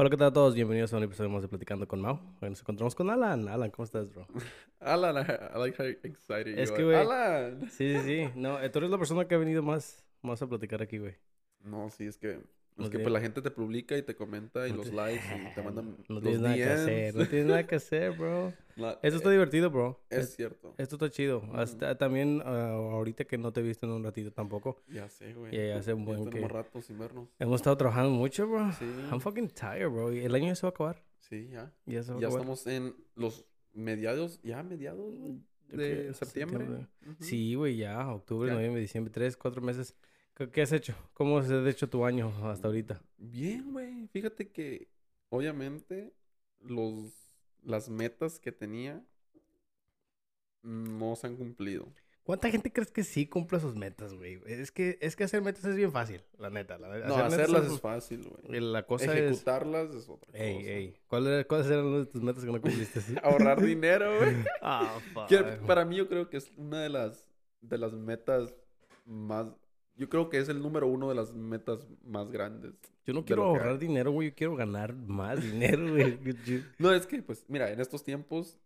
Hola, ¿qué tal a todos? Bienvenidos a un episodio más de Platicando con Mau. Hoy nos encontramos con Alan. Alan, ¿cómo estás, bro? Alan, I, I like how excited Es you que, are. Alan. Sí, sí, sí. No, eh, tú eres la persona que ha venido más, más a platicar aquí, güey. No, sí, es que, es No que pues la gente te publica y te comenta y los likes y te mandan No los tienes nada que DMs. hacer. No tienes nada que hacer, bro. La- Esto está eh, divertido, bro. Es Es- cierto. Esto está chido. Hasta, también ah, ahorita que no te he visto en un ratito tampoco. Ya sé, güey. Ya hace un buen que- rato sin vernos. Hemos estado trabajando mucho, bro. Sí. I'm fucking tired, bro. El año ya se va a acabar. Sí, ya. Ya se va a Ya acabar. estamos en los mediados, ya mediados de septiembre. Sí, güey, ya. Octubre, Ya. noviembre, diciembre. Tres, cuatro meses. ¿Qué, has hecho? ¿Cómo se ha hecho tu año hasta ahorita? Bien, güey. Fíjate que obviamente los las metas que tenía no se han cumplido. ¿Cuánta gente crees que sí cumple sus metas, güey? Es que, es que hacer metas es bien fácil, la neta. La, No, hacer metas hacerlas es- es fácil, güey. La cosa es... Ejecutarlas es, otra cosa. Ey, ey. ¿Cuáles ¿Cuáles eran una de tus metas que no cumpliste? sí? Ahorrar dinero, güey. Ah, fuck. para mí yo creo que es una de las de las metas más yo creo que es el número uno de las metas más grandes. Yo no quiero que ahorrar hay. dinero, güey. Yo quiero ganar más dinero, güey. No, es que pues mira, en estos tiempos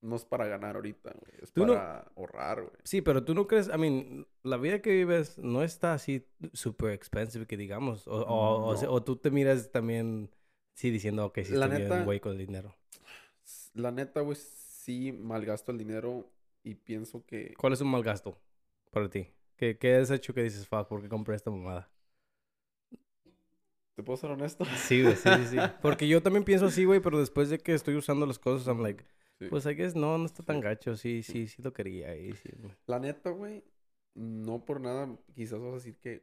no es para ganar ahorita, güey, es Tú no- para ahorrar, güey. Sí, pero tú no crees... I mean, la vida que vives no está así super expensive que digamos. O, o, o se- No. o tú te miras también... Sí, diciendo, ok, sí La estoy bien, neta- güey, con el dinero. La neta, güey, sí malgasto el dinero y pienso que ¿Cuál es un mal gasto para ti? ¿Qué, qué has hecho que dices, fuck, ¿por qué compré esta mamada? ¿Te puedo ser honesto? Sí, güey, sí, sí, sí. Porque yo también pienso así, güey, pero después de que estoy usando las cosas, I'm like, Sí. pues I guess no, no está tan gacho. Sí, sí, sí lo quería. Y sí. La neta, güey, no por nada, quizás vas a decir que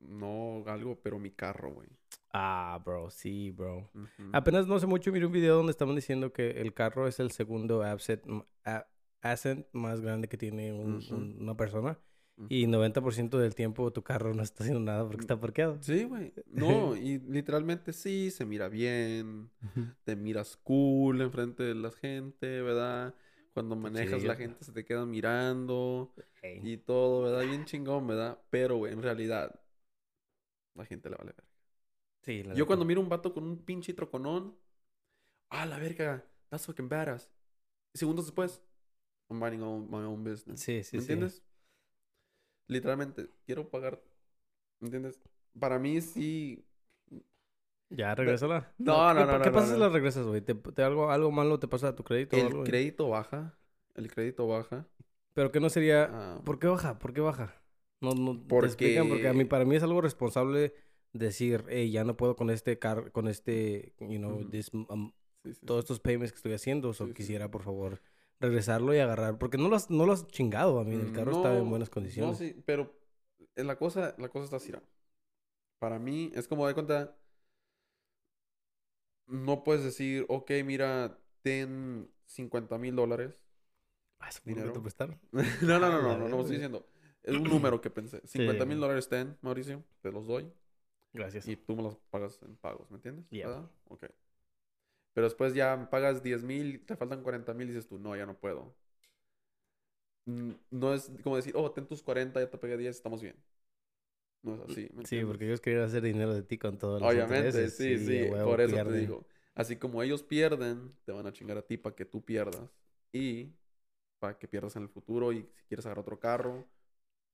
no algo, pero mi carro, güey. Ah, bro, sí, bro. Ujú. Apenas no hace mucho miré un video donde estaban diciendo que el carro es el segundo asset, asset más grande que tiene un- Ujú. un- una persona. Y 90% del tiempo tu carro no está haciendo nada porque está parqueado. Sí, güey. No, y literalmente sí, se mira bien, te miras cool enfrente de la gente, ¿verdad? Cuando manejas la chido. gente se te queda mirando Ey. y todo, ¿verdad? Bien chingón, ¿verdad? Pero, güey, en realidad, la gente le vale ver. Sí, la Yo cuando miro un vato con un pinche troconón, ah, la verga, that's fucking badass. Segundos después, I'm minding my own business. Sí, sí, ¿Me sí. entiendes? Literalmente, quiero pagar. ¿Me entiendes? Para mí sí. Ya, regrésala. No, no, ¿Qué, no, no, ¿Qué no, pasa si no. la regresas, güey? ¿Te, te algo, algo malo te pasa a tu crédito o El algo? güey? crédito baja. El crédito baja. Pero que no sería... Ah, ¿Por qué baja? ¿Por qué baja? No, no, te Porque- explican, porque a mí, para mí es algo responsable decir, hey, ya no puedo con este car con este, you know, this, um, sí, sí, todos estos payments que estoy haciendo, o sí. quisiera, por favor, regresarlo y agarrar, porque no lo has, no lo has chingado a mí, el carro está en No, buenas condiciones. No, sí, pero la cosa, la cosa está así. ¿no? Para mí es como de cuenta. No puedes decir, ok, mira, ten 50 mil dólares. Ah, ¿eso fue lo que dinero. te prestaron? no, no, no, no, no, no, estoy diciendo. Es un número que pensé. 50 mil Sí. dólares ten, Mauricio, te los doy. Gracias. Y tú me los pagas en pagos, ¿me entiendes? Yeah. Ok. Pero después ya pagas 10 mil, te faltan 40 mil y dices tú, no, ya no puedo. Mm, No es como decir, oh, ten tus 40, ya te pegué 10, estamos bien. No es así. ¿me Sí, porque ellos querían hacer dinero de ti con todos los Obviamente, intereses. sí, sí, huevo, por eso pierden. te digo. Así como ellos pierden, te van a chingar a ti para que tú pierdas. Y para que pierdas en el futuro y si quieres agarrar otro carro.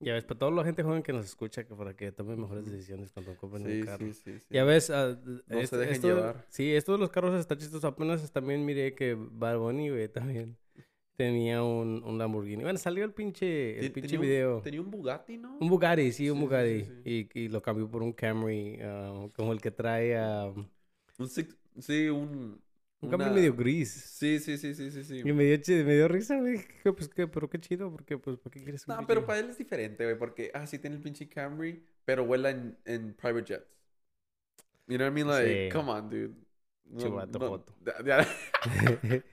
Ya ves, para toda la gente joven que nos escucha, que para que tomen mejores decisiones cuando compren Sí, un carro. sí, sí, sí. Ya ves, ah, No se este- dejen esto- llevar. Sí, esto de los carros está chistoso. Apenas también miré que Bad Bunny, güey, también tenía un, un Lamborghini. Bueno, salió el pinche, el pinche tenía un- video. Tenía un Bugatti, ¿no? Un Bugatti, sí, un Sí, Bugatti. sí, Y, y lo cambió por un Camry, ah, como el que trae ah, Un six- sí, un... un una- medio gris. Sí, sí, sí, sí, sí, sí. Y me dio, chi- me dio risa, güey. Pues, que, pero qué chido, porque, pues, ¿para qué quieres un No, pero para él es diferente, güey, porque, ah, sí tiene el pinche Camry, pero vuela en, en private jets. You know what I mean? Like, Sí. come on, dude. No, Chivato no- joto. ya- ya-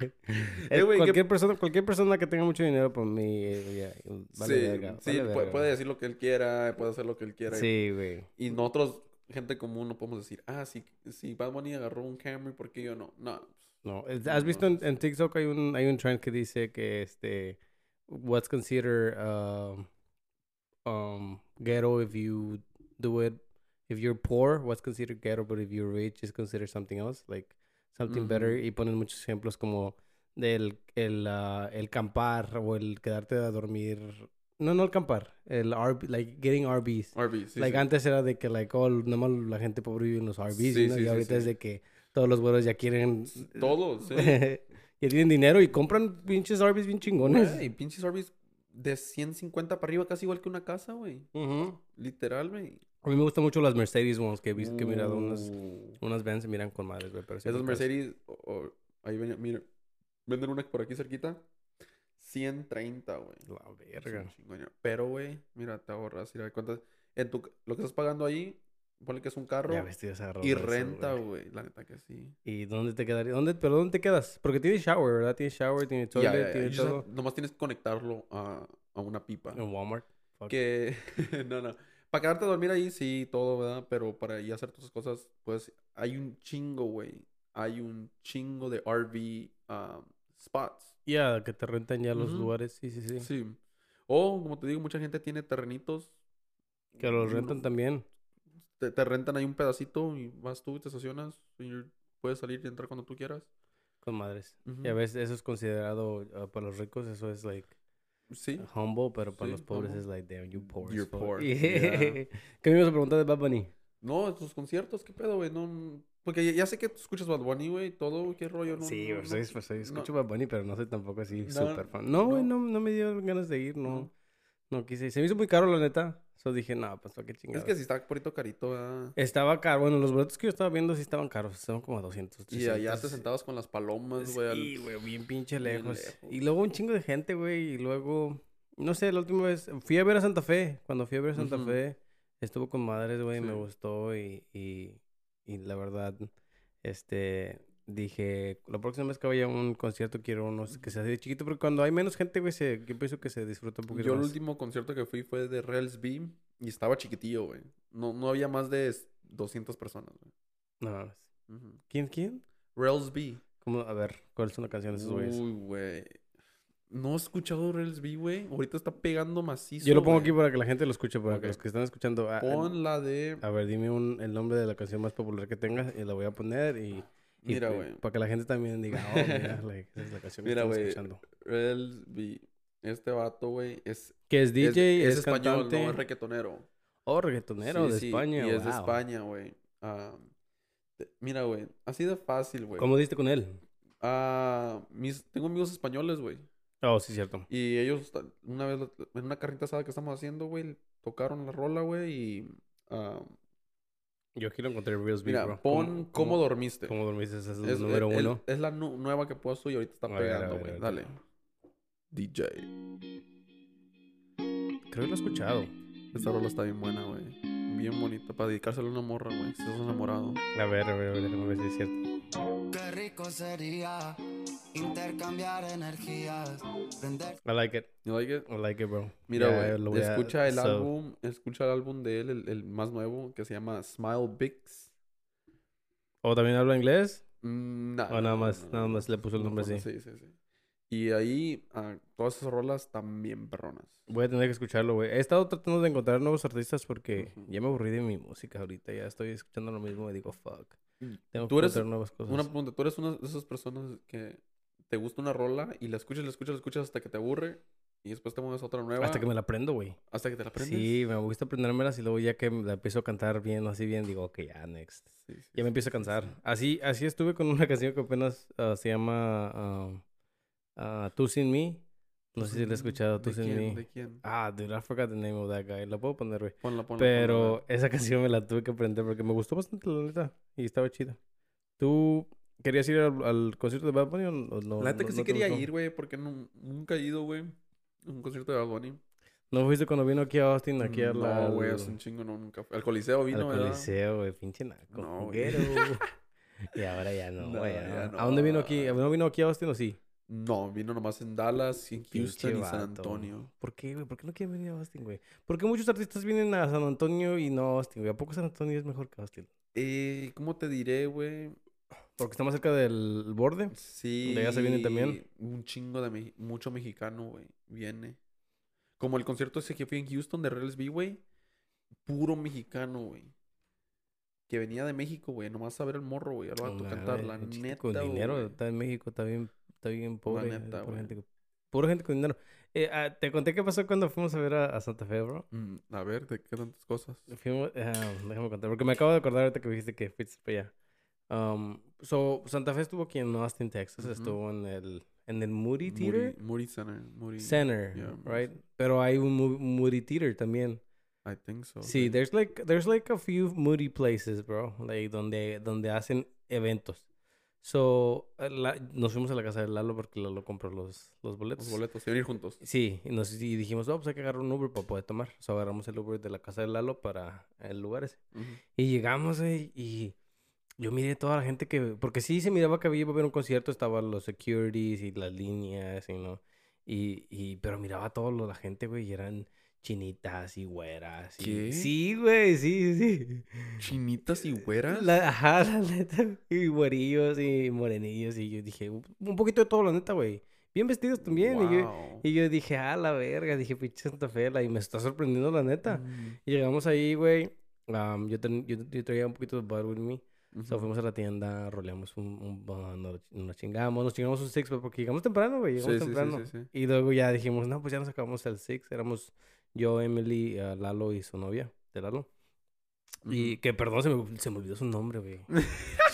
güey, ¿qué- cualquier, persona, cualquier persona que tenga mucho dinero, por mí, ya, vale sí, verga, sí, vale puede decir lo que él quiera, puede hacer lo que él quiera. Sí, güey. Y nosotros, gente común, no podemos decir, ah, si, si Bad Bunny agarró un Camry, ¿por qué yo no? No. No, ¿has visto en, en TikTok hay un, hay un trend que dice que este, what's considered um, um, ghetto if you do it if you're poor, what's considered ghetto, but if you're rich, is considered something else, like something better. Ujú. Y ponen muchos ejemplos como del el, ah, el campar o el quedarte a dormir. No, no el campar, el RB, like getting RBs. RB, sí, like sí. antes era de que like oh, nomás la gente pobre vive en los RBs, Sí, ¿no? sí, y ahorita es de que todos los güeros ya quieren Todos, sí. ya tienen dinero y compran pinches RBs bien chingones. Güey, pinches Arby's de 150 para arriba, casi igual que una casa, güey. Literal, güey. A mí me gustan mucho las Mercedes ones que he visto que he mirado unas Uh, unas Benz se miran con madres, güey, Esas. Mercedes, o- o- ahí ven, mira, venden una por aquí cerquita. 130, güey. La verga. Pero, güey, mira, te ahorras. Mira, cuántas. En tu, lo que estás pagando ahí, ponle que es un carro Ya ves, tío, esa y ropa, renta, güey. La neta que sí. ¿Y dónde te quedaría? ¿Dónde, pero dónde te quedas? Porque tiene shower, ¿verdad? Tiene shower, tiene toilet, ya. tiene just todo. nomás tienes que conectarlo a, a una pipa. En Walmart. Fuck. Que, no, no. Para quedarte a dormir ahí, sí, todo, ¿verdad? Pero para ir a hacer todas esas cosas, pues hay un chingo, güey. Hay un chingo de RV um, spots. Ya, que te rentan ya los lugares, sí, sí, sí. Sí. O, como te digo, mucha gente tiene terrenitos. Que los rentan uno- también. Te, te rentan ahí un pedacito y vas tú y te estacionas. Y puedes salir y entrar cuando tú quieras. Con madres. Ujú. Ya ves, eso es considerado ah, para los ricos, eso es like Sí. humble, pero para Sí, los pobres humble. es like, damn, you poor. You're poor, Yeah. ¿Qué me ibas a preguntar de Bad Bunny? No, estos conciertos, ¿qué pedo, güey? No, porque ya, ya sé que tú escuchas Bad Bunny, güey, y todo, ¿qué rollo? No, sí, no, pues, no, soy, pues, soy- escucho Bad Bunny, pero no soy tampoco así súper fan. No, güey, no, no me dio ganas de ir, no. No. Quise. Se me hizo muy caro, la neta. Eso dije, no, pues, ¿para qué Es chingados? que si está porito carito, ¿verdad? Estaba caro. Bueno, los boletos que yo estaba viendo sí estaban caros. Estaban como a 200, Y allá te 300. sentabas con las palomas, güey. Sí, güey, bien pinche bien lejos. Y luego un chingo de gente, güey. Y luego, no sé, la última vez fui a ver a Santa Fe. Cuando fui a ver a Santa. Fe, estuvo con madres, güey. Me Sí. gustó y, y, y la verdad, este, dije, la próxima vez que vaya a un concierto quiero uno que sea de chiquito. Porque cuando hay menos gente, güey, se, yo pienso que se disfruta un poquito Yo el último concierto que fui fue de Rails B y estaba chiquitillo, güey. No, no había más de 200 personas, güey. No mames. Ujú. ¿Quién, quién? Rails B. ¿Cómo? A ver, ¿cuál es una canción de esos güeyes? Uy, güey. No he escuchado Rails B, güey. Ahorita está pegando macizo. Yo lo pongo aquí para que la gente lo escuche, para que los que están escuchando. ah, Pon la de. A ver, dime un, el nombre de la canción más popular que tengas y la voy a poner y... Mira, güey. Para que la gente también diga, oh, mira, like, esa es la canción que Mira, estamos güey. escuchando. Este vato, güey, es. Que es DJ, es, español, cantante. no es reggaetonero. oh, reggaetonero Sí, de sí, España, Y es de. España, güey. Te- mira, güey. Así de fácil, güey. ¿Cómo diste con él? Ah, mis, tengo amigos españoles, güey. Oh, sí, cierto. Y ellos, una vez, en una carnita asada que estamos haciendo, güey, tocaron la rola, güey, y... ah, Yo aquí lo encontré Reels mira, bro. pon ¿Cómo, dormiste? ¿Cómo dormiste? Ese es el Es, número el- el- uno. es la nu- nueva que puesto y ahorita está A a pegando, güey. a. Dale. DJ. Creo que lo he escuchado. Esta rola está bien buena, güey. Bien bonita. Para dedicársela a una morra, güey. Si estás enamorado. A ver, a ver, a ver, déjame ver si es cierto. Qué rico sería intercambiar energías, prender I like it. You like it? I like it, bro. Mira, güey. lo voy a- escucha el so- álbum. Escucha el álbum de él, el, el más nuevo, que se llama Smile Bix. ¿O también habla inglés? Mm, nah, O nada más- no, nada más le puso el no nombre así. Sí, sí, sí. Y ahí, ah, todas esas rolas también perronas. Voy a tener que escucharlo, güey. He estado tratando de encontrar nuevos artistas porque Ujú. ya me aburrí de mi música ahorita. Ya estoy escuchando lo mismo y digo, fuck. Tengo Tú que eres nuevas cosas. Una pregunta, ¿tú eres una de esas personas que te gusta una rola y la escuchas, la escuchas, la escuchas hasta que te aburre y después te mueves a otra nueva? Hasta que me la aprendo, güey. Hasta que te la aprendes. Sí, me gusta aprendérmelas y luego ya que la empiezo a cantar bien, así bien, digo, ok, ya, next. Sí, sí, Ya me sí, empiezo a cansar. sí. Así, así estuve con una canción que apenas ah, se llama ah, ah, Tú Sin Mí. No sé si la he Mm, escuchado, Tú ¿De Sin? Mí. ¿De quién? Ah, dude, I forgot the name of that guy. La puedo poner, güey. Ponla, ponla. Pero ponla. esa canción me la tuve que aprender porque me gustó bastante, la neta. Y estaba chida. ¿Tú querías ir al, al concierto de Bad Bunny o no? La neta no- que sí no quería gustó? ir, güey, porque nu- nunca he ido, güey. a Un concierto de Bad Bunny. ¿No fuiste cuando vino aquí a Austin? Aquí al, No, güey, al- hace un chingo no, nunca fue. Al Coliseo vino, al ¿verdad? Coliseo, güey. Pinche naco. No, güey. y ahora ya no, No, güey. ya ¿A dónde vino no. aquí? ¿No vino aquí a Austin o sí? No, vino nomás en Dallas, y en Houston y San. Antonio. ¿Por qué, güey? ¿Por qué no quieren venir a Austin, güey? ¿Por qué muchos artistas vienen a San Antonio y no a Austin, güey? ¿A poco San Antonio es mejor que Austin? Eh, ¿cómo te diré, güey? Porque está más cerca del borde. Sí. ¿De allá se vienen también? Un chingo de me- mucho mexicano, güey. Viene. Como el concierto ese que fui en Houston de Rails B, güey. Puro mexicano, güey. Que venía de México, güey, nomás a ver el morro, güey, al vato cantar, la neta, Con dinero, güey. está en México, está bien, está bien pobre. neta, pura güey. gente, pura gente con dinero. Eh, ah, te conté qué pasó cuando fuimos a ver a, a Santa Fe, bro. Mm, a ver, ¿de qué tantas cosas? Fuimos, ah, déjame contar, porque me acabo de acordar ahorita que dijiste que fuiste para allá. Um, so, Santa Fe estuvo aquí en Austin, Texas. Estuvo en el, en el Moody Theater Moody, Center. Moody, Center, yeah, right? Pero hay un Mo- Moody Theater también. I think so. Sí, there's like there's like a few moody places, bro, like donde donde hacen eventos. So, eh, la- nos fuimos a la casa de Lalo porque Lalo compró los, los boletos. Los boletos, iban a ir juntos. Sí, y, nos, y dijimos, no, pues hay que agarrar un Uber para poder tomar. O sea, agarramos el Uber de la casa de Lalo para el lugar ese. Ujú. Y llegamos, güey, y yo miré toda la gente que... Porque sí se miraba que había iba a haber un concierto, estaban los securities y las líneas, y no... Y, y, pero miraba a toda la gente, güey, y eran chinitas y güeras. y- ¿Qué? Sí, güey, sí, sí. Chinitas y güeras. La, ajá, la neta. Y güerillos y morenillos. Y yo dije, un poquito de todo, la neta, güey. Bien vestidos también. Y, yo, y yo dije, ah, la verga. Dije, pinche Santa Fe, la- y me está sorprendiendo, la neta. Mm, Y llegamos ahí, güey. am, yo, yo, yo traía un poquito de bud with me. ujú. So fuimos a la tienda, roleamos un, nos, nos chingamos, nos chingamos un six, porque llegamos temprano, güey. Llegamos sí, temprano. sí, sí. Y luego ya dijimos, no, pues ya nos acabamos el six. Éramos yo, Emily, eh, Lalo y su novia de Lalo. Y que perdón, se me, se me olvidó su nombre, güey.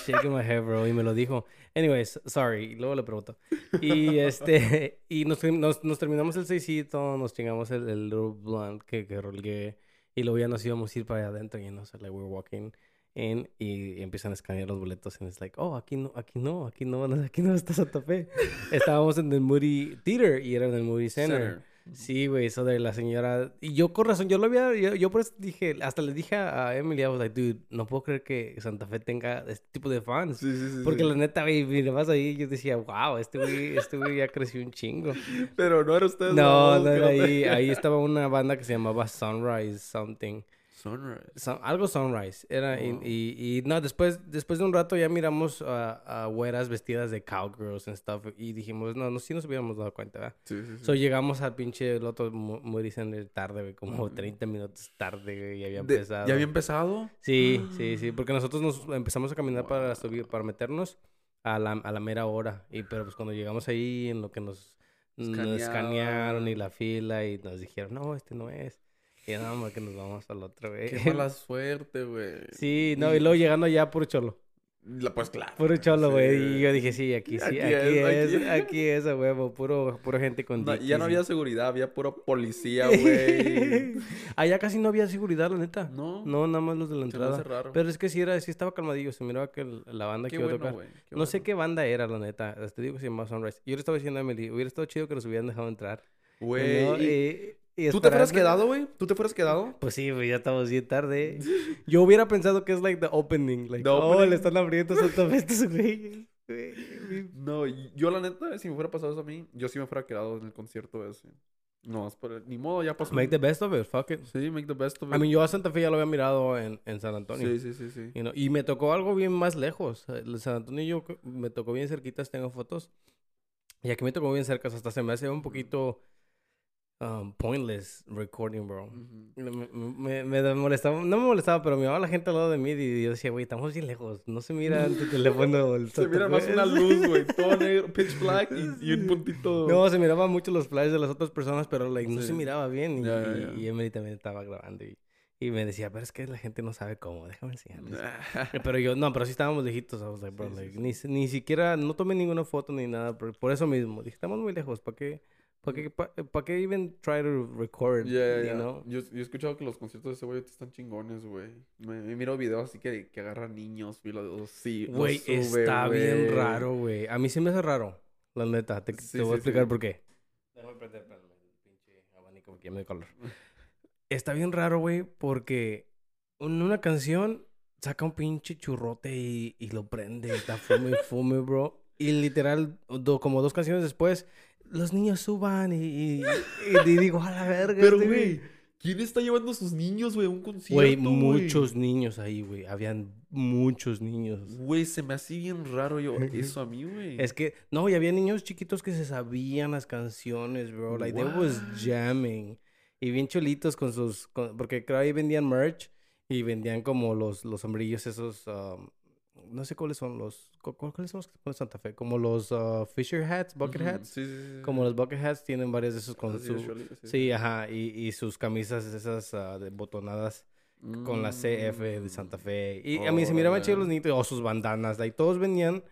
Shaking my head, bro. Y me lo dijo. Anyways, sorry. Y luego le pregunto. Y este, y nos, nos, nos terminamos el seisito, nos chingamos el, el little blunt que, que rolgué. Y luego ya nos íbamos a ir para allá adentro y no sé, like, we're walking in y, empiezan a escanear los boletos. Y es like, oh, aquí no, aquí no, aquí no, aquí no está Santa Fe. Estábamos en el Moody Theater y era en el Moody Center. Center. Sí, güey, eso de la señora. Y yo con razón, yo lo había, yo, yo por eso dije, hasta le dije a Emily, I was like, dude, no puedo creer que Santa Fe tenga este tipo de fans. Sí, sí, sí. Porque sí. la neta, güey, mirabas ahí y yo decía, wow, este güey, este güey ya creció un chingo. Pero no era usted. No, no era ahí, ahí estaba una banda que se llamaba Sunrise Something. Sunrise. Sun- algo Sunrise. Era, y- Wow. y, y, no, después, después de un rato ya miramos a, a güeras vestidas de cowgirls and stuff. Y dijimos, no, no, sí nos hubiéramos dado cuenta, ¿verdad? Sí, sí, sí. So llegamos al pinche el otro Mo- Moody Center tarde, como Ujú. 30 minutos tarde, y había De- empezado. ¿Ya había empezado? Sí, sí, sí, porque nosotros nos empezamos a caminar para subir, para meternos a la, a la mera hora. Y pero pues cuando llegamos ahí, en lo que nos, nos escanearon y la fila y nos dijeron, no, este no es. Y nada más que nos vamos al otro, güey. Qué mala suerte, güey. Sí, no, y luego llegando allá, puro cholo. La- Pues claro. Puro cholo, sí. güey. Y yo dije, sí, aquí sí, Aquí aquí, es, es, aquí es, a huevo, puro, puro gente con No, ya no había seguridad, había puro policía, güey. Allá casi no había seguridad, la neta. No, No, nada más los de la entrada. raro. Pero es que sí era, sí estaba calmadillo. Se miraba que la banda Qué que iba a tocar. No sé qué banda era, la neta. Te digo que se llamaba Sunrise. Yo le estaba diciendo a Emily, hubiera estado chido que nos hubieran dejado entrar. Güey. ¿no? ¿y Y- y ¿Tú te fueras quedado, güey? ¿Tú te fueras quedado? Pues sí, pues ya estamos bien tarde. Yo hubiera pensado que es like the opening. Like, The oh, opening. le están abriendo Santa Fe a estos güey. No, y- yo la neta, si me fuera pasado eso a mí, yo sí me fuera quedado en el concierto ese. No, es por- ni modo, ya pasó. Make the best of it, fuck it. Sí, make the best of it. I mean, yo a Santa Fe ya lo había mirado en, en San Antonio. sí, sí, sí, sí. You know, Y me tocó algo bien más lejos. El San Antonio yo c- me tocó bien cerquitas, tengo fotos. Y aquí me tocó bien cerca, hasta se me hace un poquito um, pointless recording, bro. Me, me, me molestaba, no me molestaba, pero miraba la gente al lado de mí y yo decía, güey, estamos bien lejos, no se mira tu teléfono. el Se mira más Fe". una luz, güey. Todo negro, pitch black y, y un puntito. No, se miraba mucho los flashes de las otras personas, pero like, no Sí. se miraba bien. Y, Ya, ya, y- ya. y Emily también estaba grabando y, y me decía, pero es que la gente no sabe cómo, déjame enseñarles. Pero yo, no, pero sí estábamos lejitos. I was like, bro, Sí, sí, like, sí. Ni, si- ni siquiera, no tomé ninguna foto ni nada. Por, por eso mismo. Dije, estamos muy lejos. ¿Para qué? ¿Para qué, pa, pa qué even try to record? Ya, you ya. know? Yo, yo he escuchado que los conciertos de ese güey están chingones, güey. Me, me miro videos así que, que agarran niños y los, sí, Güey, está bien güey. raro, güey. A mí se me hace raro. La neta. Te, Sí, te voy a sí, explicar sí. por qué. Déjame prender, el pinche abanico porque ya me dio calor. Está bien raro, güey, porque en una canción saca un pinche churrote y, y lo prende. y Está fume y fume, bro. Y literal, do- como dos canciones después, los niños suban y, y, y- y digo, a la verga. Pero, este güey, ¿quién está llevando a sus niños, güey, a un concierto, Güey, muchos niños ahí, güey. Habían muchos niños. Güey, se me hace bien raro yo eso a mí, güey. Es que, no, y había niños chiquitos que se sabían las canciones, bro. Like, they was What? jamming. Y bien cholitos con sus, con- porque creo ahí vendían merch. y vendían como los, los sombrillos esos, um, no sé cuáles son los, cu- cu- ¿cuáles son los que se ponen en Santa Fe? Como los uh, Fisher hats, bucket hats. Sí, sí, sí. Como los bucket hats tienen varios de esos con su... de Sí, ajá, y, y sus camisas esas ah, de botonadas con la CF de Santa Mm, Fe. Y a mí se miraban chidos los niños, o sus bandanas, like, todos venían.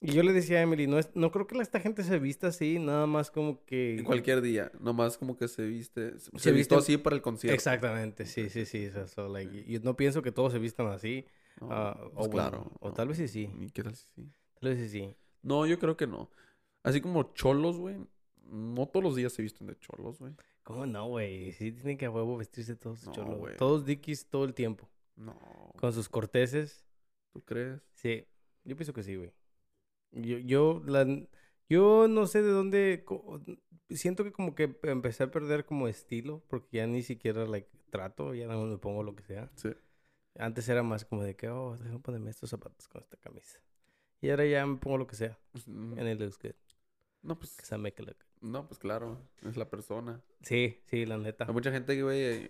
Y yo le decía a Emily, no, es, no creo que esta gente se vista así, nada más como que... En cualquier día, nomás como que se viste. Se, Se viste- así para el concierto. Exactamente, sí, sí, sí. so- so, like, yo no pienso que todos se vistan así. No, ah, pues o bueno, claro. o tal vez sí, sí. ¿Y qué tal si sí? Tal vez sí, sí. No, yo creo que no. Así como cholos, güey. No todos los días se visten de cholos, güey. ¿Cómo no, güey? Sí tienen que a huevo vestirse todos No, cholos. güey. Todos dickies todo el tiempo. No. Con sus corteses. ¿Tú crees? Sí, yo pienso que sí, güey. Yo, yo, la, yo no sé de dónde, siento que como que empecé a perder como estilo, porque ya ni siquiera, like, trato, ya no me pongo lo que sea. Sí. Antes era más como de que, oh, déjame ponerme estos zapatos con esta camisa. Y ahora ya me pongo lo que sea, Pues, mm, and it looks good, No, pues. because I make it look. No, pues claro. Es la persona. Sí, sí, la neta. Hay mucha gente, güey,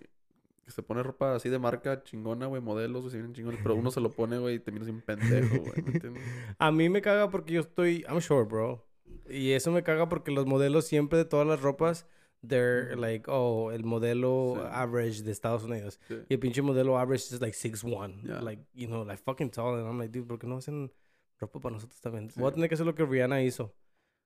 que se pone ropa así de marca chingona, güey, modelos, güey, se vienen chingones. Pero uno se lo pone, güey, y te miras bien pendejo, güey. ¿Me entiendes? A mí me caga porque yo estoy, I'm short, bro. Y eso me caga porque los modelos siempre de todas las ropas, they're like, oh, el modelo Sí. average de Estados Unidos. Sí. Y el pinche modelo average is like 6'1". Yeah. Like, you know, like fucking tall. And I'm like, dude, ¿por qué no hacen ropa para nosotros también? Sí. Voy a tener que hacer lo que Rihanna hizo.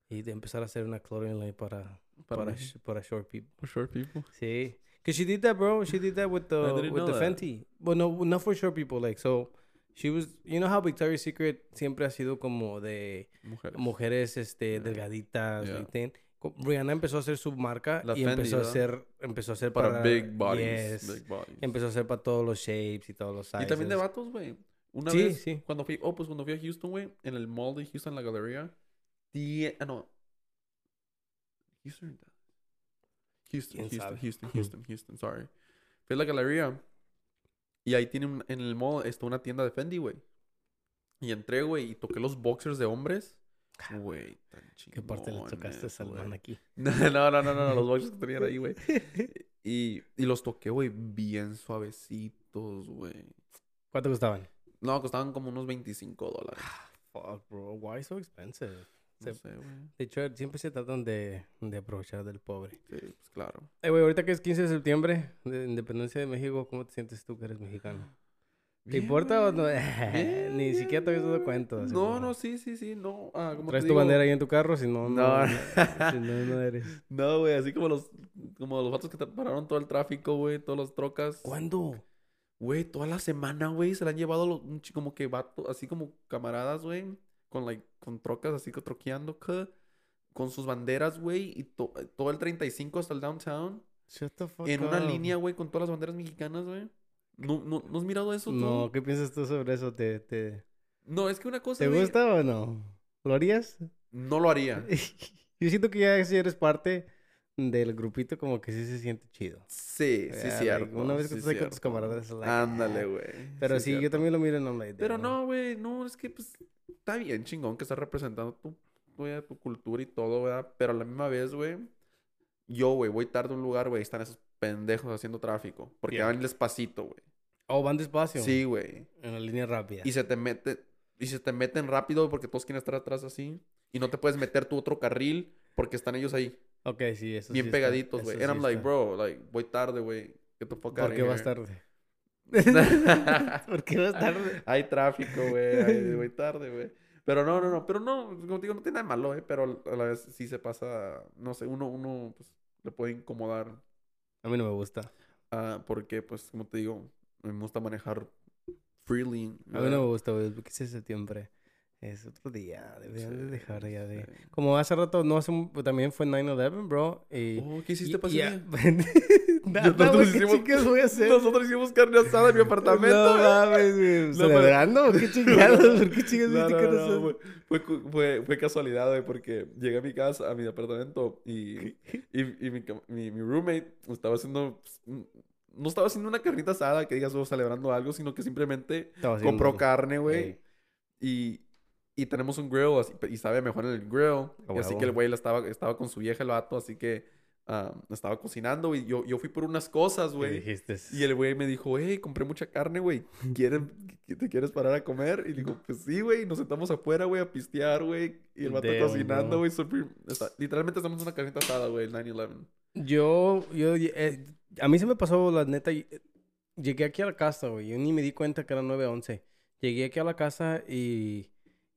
Y de empezar a hacer una clothing line para, Para, para, para short people. For short people. Sí. Because she did that, bro. She did that with the, with the that. Fenty. Well, no, not for short people. Like, so, she was... You know how Victoria's Secret siempre ha sido como de Mujeres. mujeres este Yeah. delgaditas Yeah. like, Rihanna empezó a hacer su marca La y Fendi, empezó a hacer empezó a hacer Para, para, big bodies. yes. Big bodies. empezó a hacer para todos los shapes y todos los sizes. Y también de vatos, güey. Una Sí, vez, sí. cuando fui, oh, pues cuando fui a Houston, güey, en el mall de Houston, la galería, ah, no. Houston, Houston, ¿Quién Houston, sabe? Houston, Houston, Houston, sorry. Fui a la galería y ahí tiene un, en el mall está una tienda de Fendi, güey. Y entré, güey, y toqué los boxers de hombres. Güey, tan Ah, ¿Qué parte le tocaste Salman aquí? No, no, no, no, no, los boxers que tenían ahí, güey. Y, y los toqué, güey, bien suavecitos, güey. ¿Cuánto costaban? No, costaban como unos 25 dólares. Fuck, bro. Why so expensive? No Se- sé, güey. De hecho, siempre se tratan de, de aprovechar del pobre. Sí, pues claro. Eh, güey, ahorita que es 15 de septiembre, de Independencia de México, ¿cómo te sientes tú que eres mexicano? ¿Te Bien, importa o no? Bien, Ni siquiera te habías dado cuenta. No, como- no, sí, sí, sí, no. Ah, como ¿Traes te tu bandera ahí en tu carro? Si no, no. No. si no, no eres. No, güey, así como los, como los vatos que te pararon todo el tráfico, güey, todas las trocas. ¿Cuándo? Güey, toda la semana, güey, se la han llevado los, como que vatos, así como camaradas, güey, con, like, con trocas, así que troqueando, con sus banderas, güey, y to- todo el 35 hasta el downtown, Shut the fuck en una línea, güey, con todas las banderas mexicanas, güey. ¿No, no, ¿no has mirado eso tú? No, ¿qué piensas tú sobre eso? ¿Te, te, No, es que una cosa, ¿te gusta o no? ¿Lo harías? no lo haría. Yo siento que ya si eres parte del grupito, como que sí se siente chido. Sí, sí, Yeah, cierto. like, una vez que sí, estás ahí con tus camaradas, like, Ándale, ah. güey. Pero sí, yo también lo miro en online. Pero no, güey, no, es que pues está bien chingón que estás representando tu, güey, tu cultura y todo, ¿verdad? Pero a la misma vez, güey, yo, güey, voy tarde a un lugar, güey, están esos pendejos haciendo tráfico. Porque Yeah. van despacito, güey. Oh, van despacio. Sí, güey. En la línea rápida. Y se te mete, y se te meten rápido porque todos quieren estar atrás así. Y no te puedes meter tu otro carril porque están ellos ahí, Ok, sí, eso bien sí pegaditos, güey. And sí I'm like, está. bro, like, voy tarde, güey. Fuck out ¿Por qué vas tarde? ¿Por qué vas tarde? Hay tráfico, güey. Voy tarde, güey. Pero no, no, no. Pero no, como te digo, no tiene nada de malo, ¿eh? Pero a la vez sí se pasa, no sé, uno, uno, pues, le puede incomodar. A mí no me gusta. ah, porque, pues, como te digo, me gusta manejar freely. A mí ¿verdad? no me gusta, güey. Porque ese septiembre es otro día. Deberían de Sí, dejar ya de... sí. Como hace rato, no hace... un- También fue 9-11, bro. Y... Oh, ¿qué hiciste para ese día? Nada, Nosotros ¿qué hicimos- chicas voy a hacer? Nosotros hicimos carne asada en mi apartamento. No mames, güey. No, ¿Celebrando? ¿Qué chingados? ¿Por qué chingados No, hiciste no, carne no, güey. Fue, fue, fue casualidad, güey, porque llegué a mi casa, a mi apartamento, y, y, y mi, mi, mi roommate estaba haciendo... pues, no estaba haciendo una carnita asada que digas, oh, celebrando algo, sino que simplemente compró carne, güey. Ey. Y, y tenemos un grill así, y sabe mejor en el grill. A y así huevo. que el güey estaba, estaba con su vieja, el vato, así que ah, estaba cocinando, güey. Yo, yo fui por unas cosas, ¿Qué güey. dijiste? Y el güey me dijo, hey, compré mucha carne, güey. ¿Quieres, ¿Te quieres parar a comer? Y digo, pues sí, güey. Nos sentamos afuera, güey, a pistear, güey. Y el vato Damn, cocinando, güey. está- Literalmente estamos en una carnita asada, güey, el 9-11. Yo, yo, eh, a mí se me pasó, la neta, y- eh, llegué aquí a la casa, güey, yo ni me di cuenta que era 9-11. Llegué aquí a la casa y,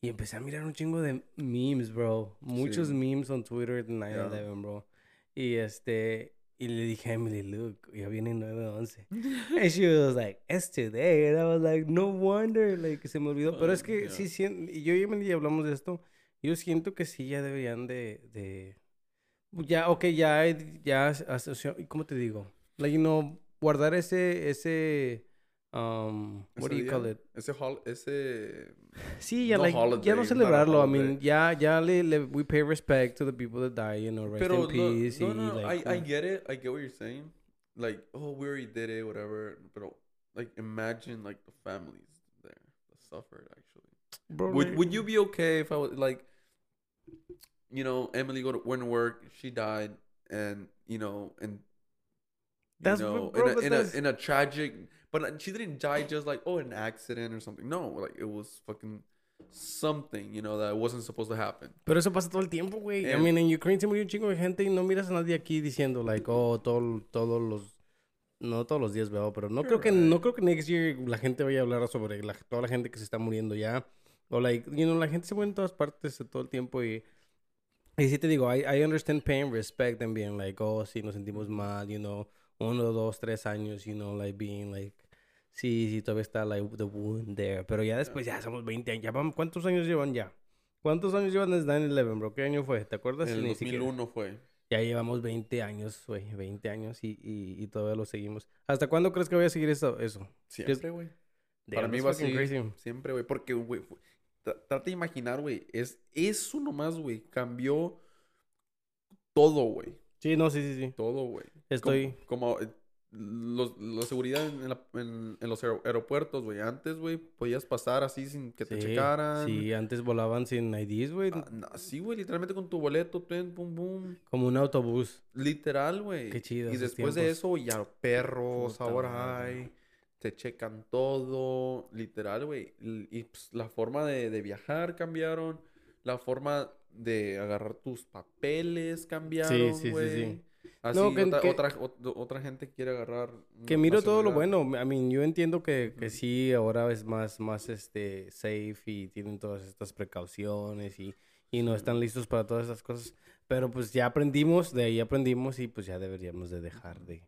y empecé a mirar un chingo de memes, bro. Muchos Sí. memes on Twitter de 9-11, bro. Y este, y le dije a Emily, look, ya viene 9-11. And she was like, it's today. And I was like, no wonder, like, se me olvidó. Pero es Oh, que yeah. sí, sí, y yo y Emily hablamos de esto. Yo siento que sí ya deberían de, de ya, ok, ya, ya, ¿cómo te digo? Like, you know, guardar ese, ese, um, what do you día, call it? Ese, hol- ese... Sí, ya, no like, ya holiday, no not a celebrarlo. I mean, ya, ya le, le, we pay respect to the people that die, you know, rest Pero in peace. no, no, no, like, I, I get it. I get what you're saying. Like, oh, we already did it, whatever. But like, imagine, like, the families there that suffered, actually. bro, Would Would you be okay if I was like, you know, Emily go to went to work, she died, and you know, and you That's know, bro, in a in a in a tragic, but she didn't die just like oh an accident or something. No, like it was fucking something, you know, that wasn't supposed to happen. Pero eso pasa todo el tiempo, güey. I mean, en Ukraine se murió un chingo de gente y no miras a nadie aquí diciendo, like, oh, todo, todos los... No todos los días veo, pero no creo que no creo que next year la gente vaya a hablar sobre la- toda la gente que se está muriendo ya. O like, you know, la gente se muere en todas partes todo el tiempo y y sí te digo, I, I understand pain, respect and being like, oh, sí, nos sentimos mal, you know, uno, dos, tres años, you know, like being like, sí, sí, todavía está like the wound there. Pero ya después ya somos 20 años, ya vamos, ¿cuántos años llevan ya? ¿Cuántos años llevan desde 9-11, bro? ¿Qué año fue? ¿Te acuerdas? En el Ni siquiera- 2001 fue. Ya llevamos 20 años, güey, 20 años y, y, y todavía lo seguimos. ¿Hasta cuándo crees que voy a seguir eso? eso? Siempre, güey. Para mí va a seguir crazy. siempre, güey. Porque, güey, trata de imaginar, güey. Es eso nomás, güey. Cambió todo, güey. Sí, no, sí, sí, sí. Todo, güey. Estoy... Como, como, los- la seguridad en, la- en- en los aer- aeropuertos, güey. Antes, güey, podías pasar así sin que te sí, checaran. Sí, antes volaban sin IDs, güey. Ah, no, sí, güey, literalmente con tu boleto, ten, pum, pum. Como un autobús. Literal, güey. Qué chido Y después de eso, ya perros Puta ahora hay. Te checan todo. Literal, güey. Y pues, la forma de, de viajar cambiaron. La forma de agarrar tus papeles cambiaron, sí, sí, güey. sí. Así, No, que- otra, que- otra, ot- otra gente quiere agarrar. Que miro todo lo bueno. I mean, yo entiendo que, que Ujú. sí, ahora es más, más, este, safe y tienen todas estas precauciones y, y no están listos para todas esas cosas. Pero pues ya aprendimos, de ahí aprendimos y pues ya deberíamos de dejar de...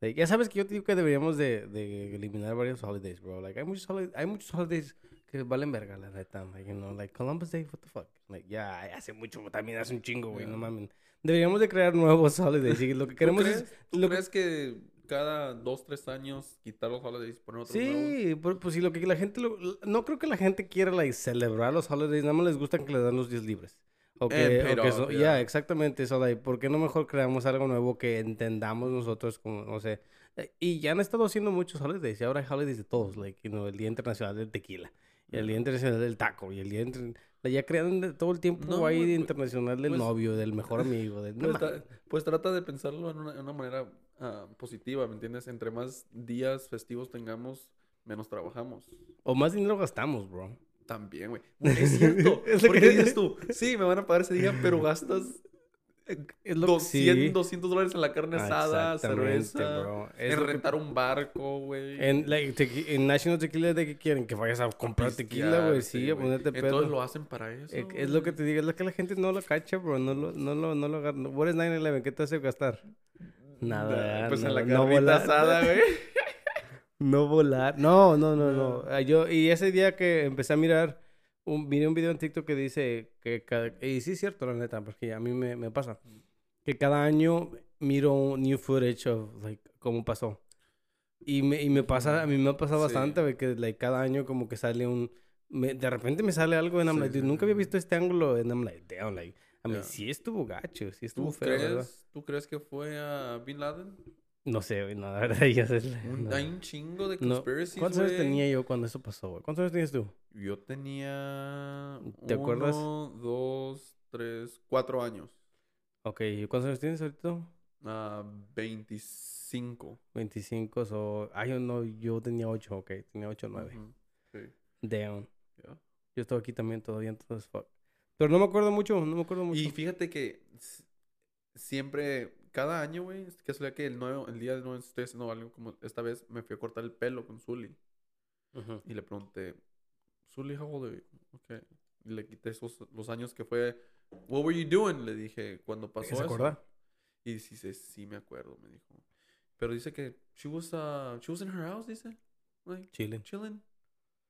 de- ya sabes que yo te digo que deberíamos de, de eliminar varios holidays, bro. Like, hay muchos, holi- hay muchos holidays que valen verga, la neta. Like, you know, like Columbus Day, what the fuck. Like, ya hace mucho, también hace un chingo, güey, no Yeah. mames. Deberíamos de crear nuevos holidays y lo que ¿Tú queremos crees, es... ¿tú lo crees que cada dos, tres años quitar los holidays y poner otros? Sí, por- pues sí, lo que la gente... lo- no creo que la gente quiera like, celebrar los holidays, nada más les gusta que les dan los días libres. O que, And o paid que off, so- yeah. ya, exactamente eso. Like, ¿Por qué no mejor creamos algo nuevo que entendamos nosotros como, no sé? eh, Y ya han estado haciendo muchos holidays. Y ahora hay holidays de todos. Like, you know, el Día Internacional del Tequila. Y el Día Internacional del Taco. Y el Día... inter- Ya crean todo el tiempo No, ahí de pues- internacional del pues- novio, del mejor amigo. Del... Pues, tra- pues trata de pensarlo en una, en una manera ah, positiva, ¿me entiendes? Entre más días festivos tengamos, menos trabajamos. O más dinero gastamos, bro. También, güey. Es cierto. Es Porque que- dices tú, sí, me van a pagar ese día, pero gastas Es lo 200, sí. 200 dólares en la carne Ah, asada, cerveza, bro. Es en que- rentar un barco, güey. En, like, en National Tequila, ¿de qué quieren? Que vayas a comprar tequila, güey. Sí, a ponerte pedo. Entonces lo hacen para eso. Eh, es lo que te digo, es lo que la gente no lo cacha, bro. No lo, no lo, no lo agarra. What is 9-11? ¿Qué te hace gastar? Nada, Nah, Pues no- en la no carnita volar. asada, güey. No volar. No, no, no, no. No. Ah, Yo, y ese día que empecé a mirar, un, miré un video en TikTok que dice que cada, y sí es cierto, la neta, porque a mí me, me pasa. Que cada año miro un new footage of, like, cómo pasó. Y me, y me pasa, a mí me ha pasado Sí. bastante, güey, que like, cada año como que sale un... me- de repente me sale algo en I'm Sí, like, sí, nunca había visto este ángulo en I'm like, damn, like... A mí Ya. sí estuvo gacho, sí estuvo ¿Tú feo, ¿verdad? crees, ¿Tú crees que fue a Bin Laden? No sé, güey, no, la verdad, ya sé. Un- no. Un chingo de No. conspiracies, ¿Cuántos años güey. tenía yo cuando eso pasó, güey? ¿Cuántos años tenías tú? Yo tenía. ¿Te acuerdas? Uno, dos, tres, cuatro años. Ok, ¿y cuántos años tienes ahorita? Ah, 25. 25, o... Ay, no, yo tenía 8, ok. Tenía 8 o 9. Ujú, Sí. Damn. Yo estaba aquí también todavía, entonces fuck. Pero no me acuerdo mucho, no me acuerdo mucho. Y fíjate que siempre, cada año, güey, es casualidad que el, nuevo, el día del 9 estoy haciendo algo como esta vez me fui a cortar el pelo con Zully. Y le pregunté, Zully, how old are you? Okay. Y le quité esos, los años que fue, what were you doing? Le dije, cuando pasó ¿Se acuerda? Y dice, sí me acuerdo, me dijo. Pero dice que she was, uh, she was in her house, dice. Like, Chile. chilling.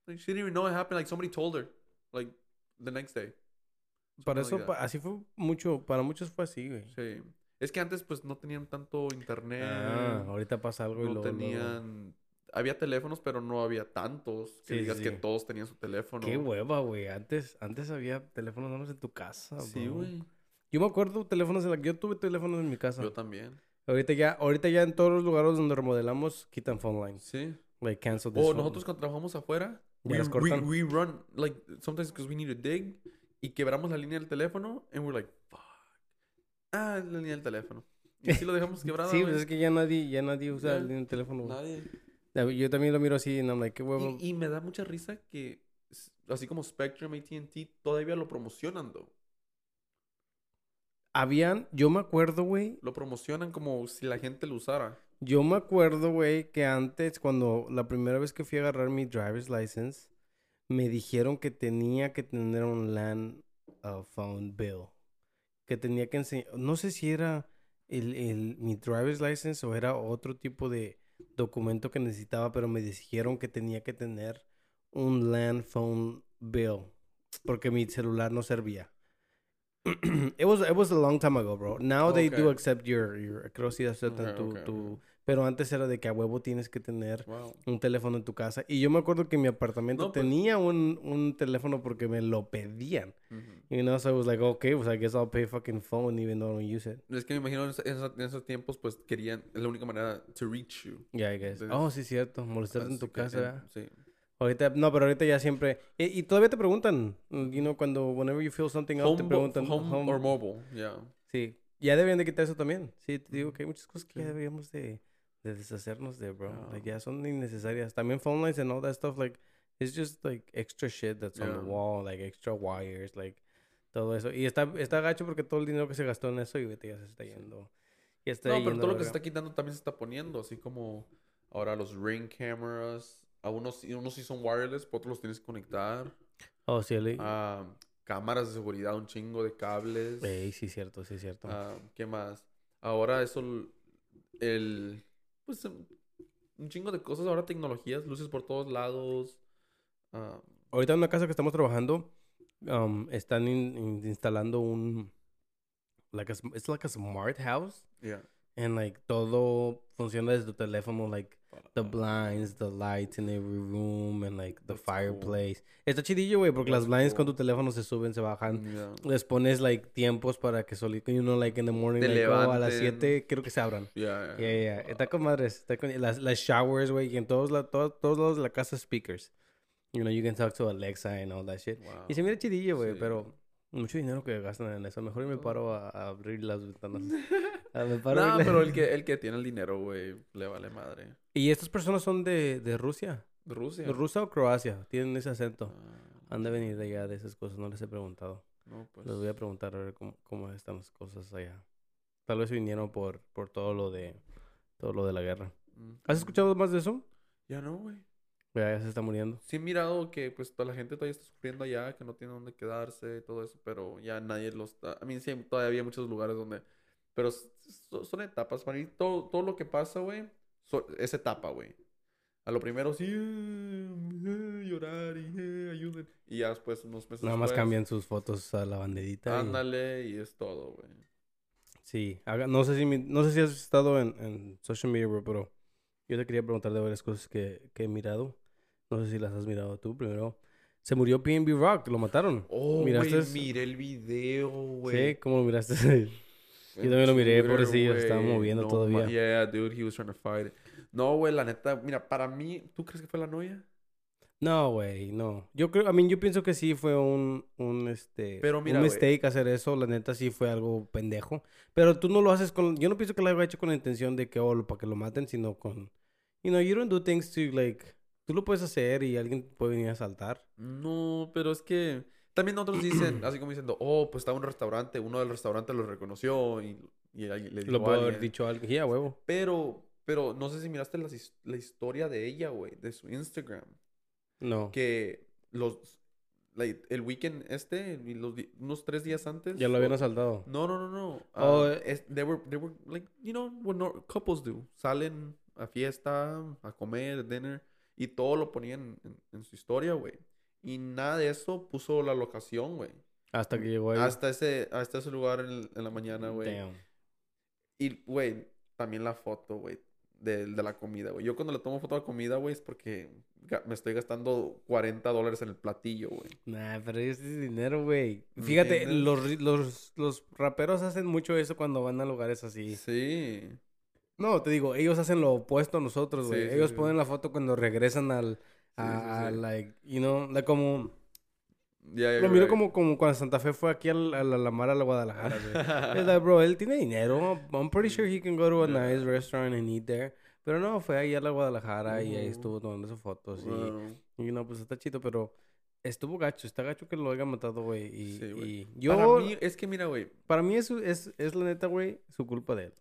Like, she didn't even know it happened. Like, somebody told her. Like, the next day. Para eso, like pa- así fue mucho, para muchos fue así, güey. Sí. Es que antes, pues, no tenían tanto internet. Ah, ahorita pasa algo y no luego, luego- tenían... Había teléfonos, pero no había tantos. Que Sí, digas que sí. todos tenían su teléfono. Qué hueva, güey. Antes, antes había teléfonos nada más en tu casa, Sí, güey. Yo me acuerdo teléfonos en la... Yo tuve teléfonos en mi casa. Yo también. Ahorita ya, ahorita ya en todos los lugares donde remodelamos, quitan phone lines. Sí. Like, cancel this O phone. nosotros cuando trabajamos afuera, we, we, we run, like, sometimes because we need to dig, y quebramos la línea del teléfono, and we're like, fuck. Ah, la línea del teléfono. Y así lo dejamos quebrado. Sí, pues es que ya nadie, ya nadie usa Ya. el teléfono. güey. Nadie. Ya, Yo también lo miro así y I'm like, qué huevo. Y, y me da mucha risa que, así como Spectrum, AT&T, todavía lo promocionan, though. Habían, yo me acuerdo, güey, Lo promocionan como si la gente lo usara. yo me acuerdo, güey, que antes, cuando la primera vez que fui a agarrar mi driver's license, me dijeron que tenía que tener un land uh, phone bill. Que tenía que enseñar, no sé si era el, el, mi driver's license o era otro tipo de documento que necesitaba, pero me dijeron que tenía que tener un land phone bill porque mi celular no servía. it was it was a long time ago, bro. Now they do accept your your creo sí aceptan Okay, tu, okay, tu okay. Pero antes era de que a huevo tienes que tener Wow. un teléfono en tu casa y yo me acuerdo que mi apartamento No, pues- tenía un, un teléfono porque me lo pedían. Ujú. You know, so I was like, okay, pues I guess I'll pay fucking phone even though I don't use it. Es que me imagino en, esa- en esos tiempos, pues querían, es la única manera to reach you. Yeah, I guess. Entonces, oh, sí, cierto. Molestarte en tu casa. eh. Sí. Ahorita, no, pero ahorita ya siempre. Y, y todavía te preguntan, you know, cuando, whenever you feel something out, te Home, preguntan. home, home- or mobile, yeah. Sí, ya deberían de quitar eso también. Sí, te digo que hay muchas cosas que ya Sí. deberíamos de, de deshacernos de, bro. Yeah. Like, ya son innecesarias. También phone lines and all that stuff, like, it's just, like, extra shit that's on the Yeah. wall, like, extra wires, like, todo eso. Y está, está gacho porque todo el dinero que se gastó en eso, y vete, ya se está yendo. Ya está No, yendo pero todo lo que se está quitando también se está poniendo, así como ahora los ring cameras. A unos, sí- unos sí son wireless, pero otros los tienes que conectar. Oh, sí, el... Ah, cámaras de seguridad, un chingo de cables. Ey, sí, cierto, sí, cierto. Ah, ¿Qué más? Ahora eso, el... Pues em, un chingo de cosas. Ahora tecnologías, luces por todos lados. Ah, Ahorita en una casa que estamos trabajando, um, están in- in- instalando un... Like a, it's like a smart house. yeah. And like todo funciona desde tu teléfono, like the blinds, the lights in every room, and like the That's cool. fireplace. Está chidillo, güey, porque las That's blinds con cool. tu teléfono se suben, se bajan. Yeah. Les pones like tiempos para que solito, you know, like in the morning, like, oh, a las levanten. 7 creo que se abran. Yeah, Yeah, yeah. Está con madres. Está con las, las showers, güey, y en todos, la, todos, todos lados de la casa speakers. You know, you can talk to Alexa and all that shit. Wow. Y se mira chidillo, güey, Sí. pero mucho dinero que gastan en eso. Mejor me paro a, a abrir las ventanas. Ah, me paro a No, pero el que, el que tiene el dinero, güey, le vale madre. Y estas personas son de, de Rusia. De Rusia. ¿De Rusia o Croacia? Tienen ese acento. Ah, Han de venir de allá de esas cosas. No les he preguntado. no, pues. Les voy a preguntar a ver cómo, cómo están las cosas allá. Tal vez vinieron por, por todo lo de todo lo de la guerra. mm, ¿Has escuchado más de eso? Ya no, güey. Ya, ya se está muriendo. Sí he mirado que pues toda la gente todavía está sufriendo allá, que no tiene dónde quedarse y todo eso, pero ya nadie lo está... A mí sí todavía hay muchos lugares donde... Pero so- son etapas. Para mí todo, todo lo que pasa, güey, so- es etapa, güey. A lo primero sí, eh, eh, llorar y eh, ayuden. Y ya después, unos meses Nada más después, cambian sus fotos a la banderita. y- Ándale y es todo, güey. Sí, haga- no sé si mi- no sé si has estado en, en social media, bro, pero yo te quería preguntar de varias cosas que, que he mirado. No sé si las has mirado tú primero. Se murió PNB Rock, lo mataron. Oh, ¿Miraste eso? miré el video, güey. Sí, ¿cómo lo miraste? Yo también lo miré, pobrecillo, se estaba moviendo No todavía. Yeah, dude, he was trying to fight it. No, güey, la neta, mira, para mí, ¿tú crees que fue la novia? No, güey, no. Yo creo, a mí yo pienso que sí fue un, un, este, Pero mira, un mistake hacer eso. La neta sí fue algo pendejo. Pero tú no lo haces con, yo no pienso que lo haya hecho con la intención de que, oh, para que lo maten, sino con, you know, you don't do things to, like, tú lo puedes hacer y alguien puede venir a asaltar. No, pero es que también otros dicen, así como diciendo, oh, pues estaba en un restaurante, uno del restaurante lo reconoció y, y le dijo Lo puede a haber dicho a alguien. Ya, huevo. Pero, pero no sé si miraste his- la historia de ella, güey, de su Instagram. No. Que los, like, el weekend este, los unos tres días antes. Ya lo habían asaltado. No, no, no, no. Oh, Ah, es- they were, they were, like, you know, what couples do. Salen a fiesta, a comer, dinner, y todo lo ponían en, en su historia, güey. Y nada de eso puso la locación, güey. Hasta que llegó ahí. Hasta ese, hasta ese lugar en, en la mañana, güey. Y, güey, también la foto, güey, de, de la comida, güey. Yo cuando le tomo foto a la comida, güey, es porque me estoy gastando 40 dólares en el platillo, güey. Nah, pero ese es dinero, güey. ¿Me Fíjate, los, los, los raperos hacen mucho eso cuando van a lugares así. Sí. No, te digo, ellos hacen lo opuesto a nosotros, güey. sí, ellos sí. ponen la foto cuando regresan al... A, a, like, you know, like como... Ya, Lo miro right. como, como cuando Santa Fe fue aquí a la, la mar a la Guadalajara, güey. Es like, bro, él tiene dinero. I'm pretty sure he can go to a Yeah. nice restaurant and eat there. Pero no, fue ahí a la Guadalajara y ahí estuvo tomando sus fotos. Y, Wow. y no, pues está chido, pero estuvo gacho. Está gacho que lo haya matado, güey. Y, Sí, güey. y yo, Para mí, es que mira, güey. para mí es, es, es la neta, güey, su culpa de él.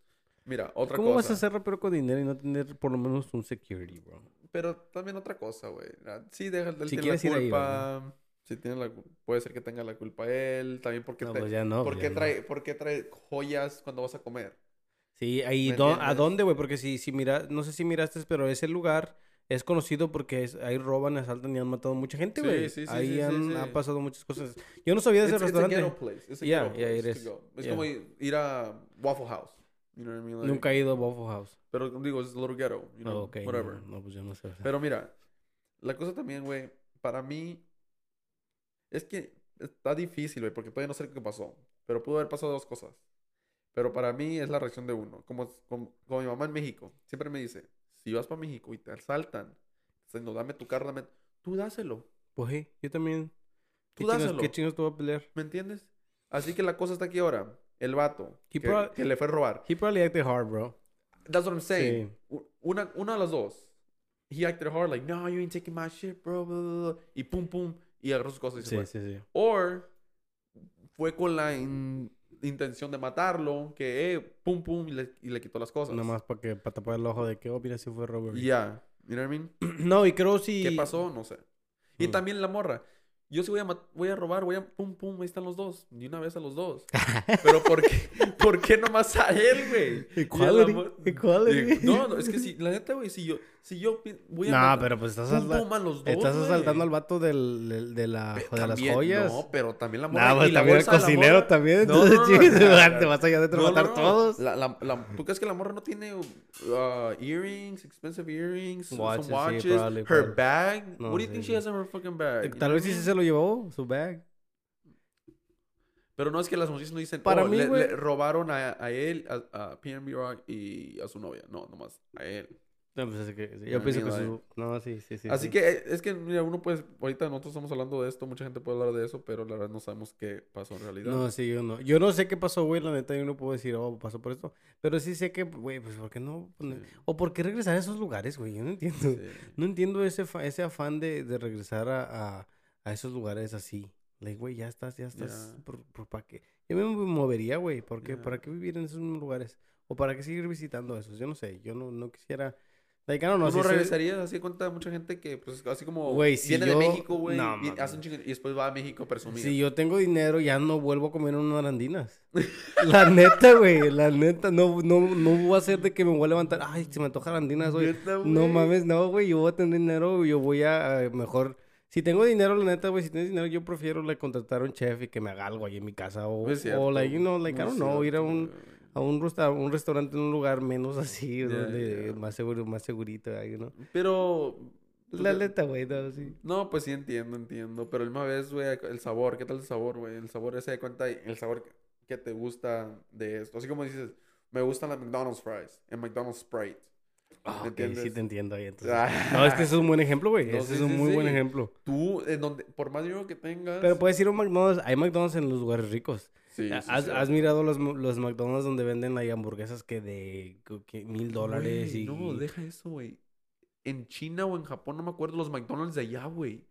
Mira, otra ¿Cómo vas a cosa. ser rapero con dinero y no tener por lo menos un security, bro? Pero también otra cosa, güey. Ah, Sí, deja, él Si tiene la ir ahí, culpa. si tiene la puede ser que tenga la culpa él. También porque No, te- pues ya no. ¿por pues qué ya trae, ¿por qué trae joyas cuando vas a comer? Sí, ahí, ¿Me do- ¿a dónde, güey? Porque si, si mira, no sé si miraste, pero ese lugar es conocido porque es- ahí roban, asaltan y han matado mucha gente, güey. sí, sí, ahí sí, sí, han, han pasado muchas cosas. Yo no sabía de ese It's, it's a restaurante. place. It's a Yeah, yeah, it place is. to go. Es Yeah. como ir a Waffle House. You know what I mean? Like- Nunca he ido a Waffle House. Pero digo, es little ghetto. You know, Oh, ok, whatever. No, no, pues yo no sé. Pero mira, la cosa también, güey, para mí es que está difícil, güey, porque todavía no sé qué pasó. Pero pudo haber pasado dos cosas. Pero para mí es la reacción de uno. Como, como, como mi mamá en México, siempre me dice, si vas para México y te asaltan, diciendo, dame tu carro, dame... Tú dáselo, Pues sí, yo también. ¿Qué Tú chingas, dáselo. ¿Qué chingas tú vas a pelear? ¿me entiendes? Así que la cosa está aquí ahora. El vato que, que le fue a robar. He probably acted hard, bro. That's what I'm saying. Sí. Una, una de las dos. He acted hard, like, no, you ain't taking my shit, bro. blah, blah, blah", Y pum, pum. Y agarró sus cosas y se Sí, fue. sí, sí. Or fue con la in- intención de matarlo, que, eh, pum, pum, y le, y le quitó las cosas. Nada más para que para tapar el ojo de que, oh, mira, si fue robbery. Ya. You know what I mean? No, y creo si... ¿Qué pasó? No sé. Y Mm. también la morra. Yo sí voy a, voy a robar, voy a pum pum, ahí están los dos. Y una vez a los dos. Pero ¿por qué, ¿por qué nomás a él, güey? La Equality, equality. No, no, es que si, la neta, güey, si yo, si yo voy a No, matar- pero pues estás, pum pum a los dos, estás asaltando al vato del, del- de, la, de las joyas. No, pero también la No, morra. pues y la también el bolsa de la cocinero también. No, no, Entonces, no, no, no, te vas allá adentro a No, matar no, no. todos. La, la, la- ¿Tú crees que la morra no tiene uh, earrings, expensive earrings, some Watches, sí, watches, probably, her probably. bag? No, What do you think she has in her fucking bag? You Tal vez sí mean? Se lo llevó, su bag. Pero no es que las muchachas no dicen, Para "Oh, mí, le, güey- le robaron a, a él, a, a PNB Rock y a su novia. No, nomás a él. No, pues es que, sí, yo pienso que su... No, sí, sí, sí. Así sí. que eh, es que, mira, uno pues, ahorita nosotros estamos hablando de esto, mucha gente puede hablar de eso, pero la verdad no sabemos qué pasó en realidad. No, sí, yo no. Yo no sé qué pasó, güey, la neta, yo no puedo decir, oh, pasó por esto. Pero sí sé que, güey, pues, ¿por qué no? poner- Sí, O por qué regresar a esos lugares, güey, yo no entiendo. sí. No entiendo ese, fa- ese afán de, de regresar a, a, a esos lugares así. Like, güey, ya estás, ya estás. Ya. Por, por, ¿para qué? Yo me movería, güey. ¿Por qué? Ya. ¿Para qué vivir en esos lugares? ¿O para qué seguir visitando esos? Yo no sé. Yo no, no quisiera... Like, ¿Tú no si soy- regresarías así de cuenta mucha gente que, pues, así como Güey, si viene yo- de México, güey, No, hace un chingo- y después va a México a presumir? Si yo tengo dinero, ya no vuelvo a comer unas arandinas. la neta, güey. La neta. No, no, no voy a hacer de que me voy a levantar. Ay, se me antoja arandinas, güey. Neta, No mames, no, güey. Yo voy a tener dinero. Yo voy a eh, mejor. Si tengo dinero, la neta, güey. Si tienes dinero, yo prefiero like, contratar a un chef y que me haga algo ahí en mi casa. O, o like, you know, like, I muy don't know, ir a un, a un, resta- un restaurante en un lugar menos así, donde más seguro, más segurito, you know. Pero... La neta, güey, no, sí. No, pues sí entiendo, entiendo. Pero el misma vez, güey, el sabor, ¿qué tal el sabor, güey? El sabor ese de cuenta, el sabor que- te gusta de esto. Así como dices, me gustan las McDonald's fries, en McDonald's Sprite. Ah, ¿Me ok, sí te entiendo ahí. entonces. Ah. No, es que ese es un buen ejemplo, güey. No, ese sí, es un sí, muy buen ejemplo. Tú, en donde, por más dinero que tengas. Pero puedes ir a un McDonald's. Hay McDonald's en los lugares ricos. Sí, ¿Has, has mirado los, los McDonald's donde venden like, hamburguesas que de mil dólares y... No, deja eso, güey. En China o en Japón, no me acuerdo, los McDonald's de allá, güey.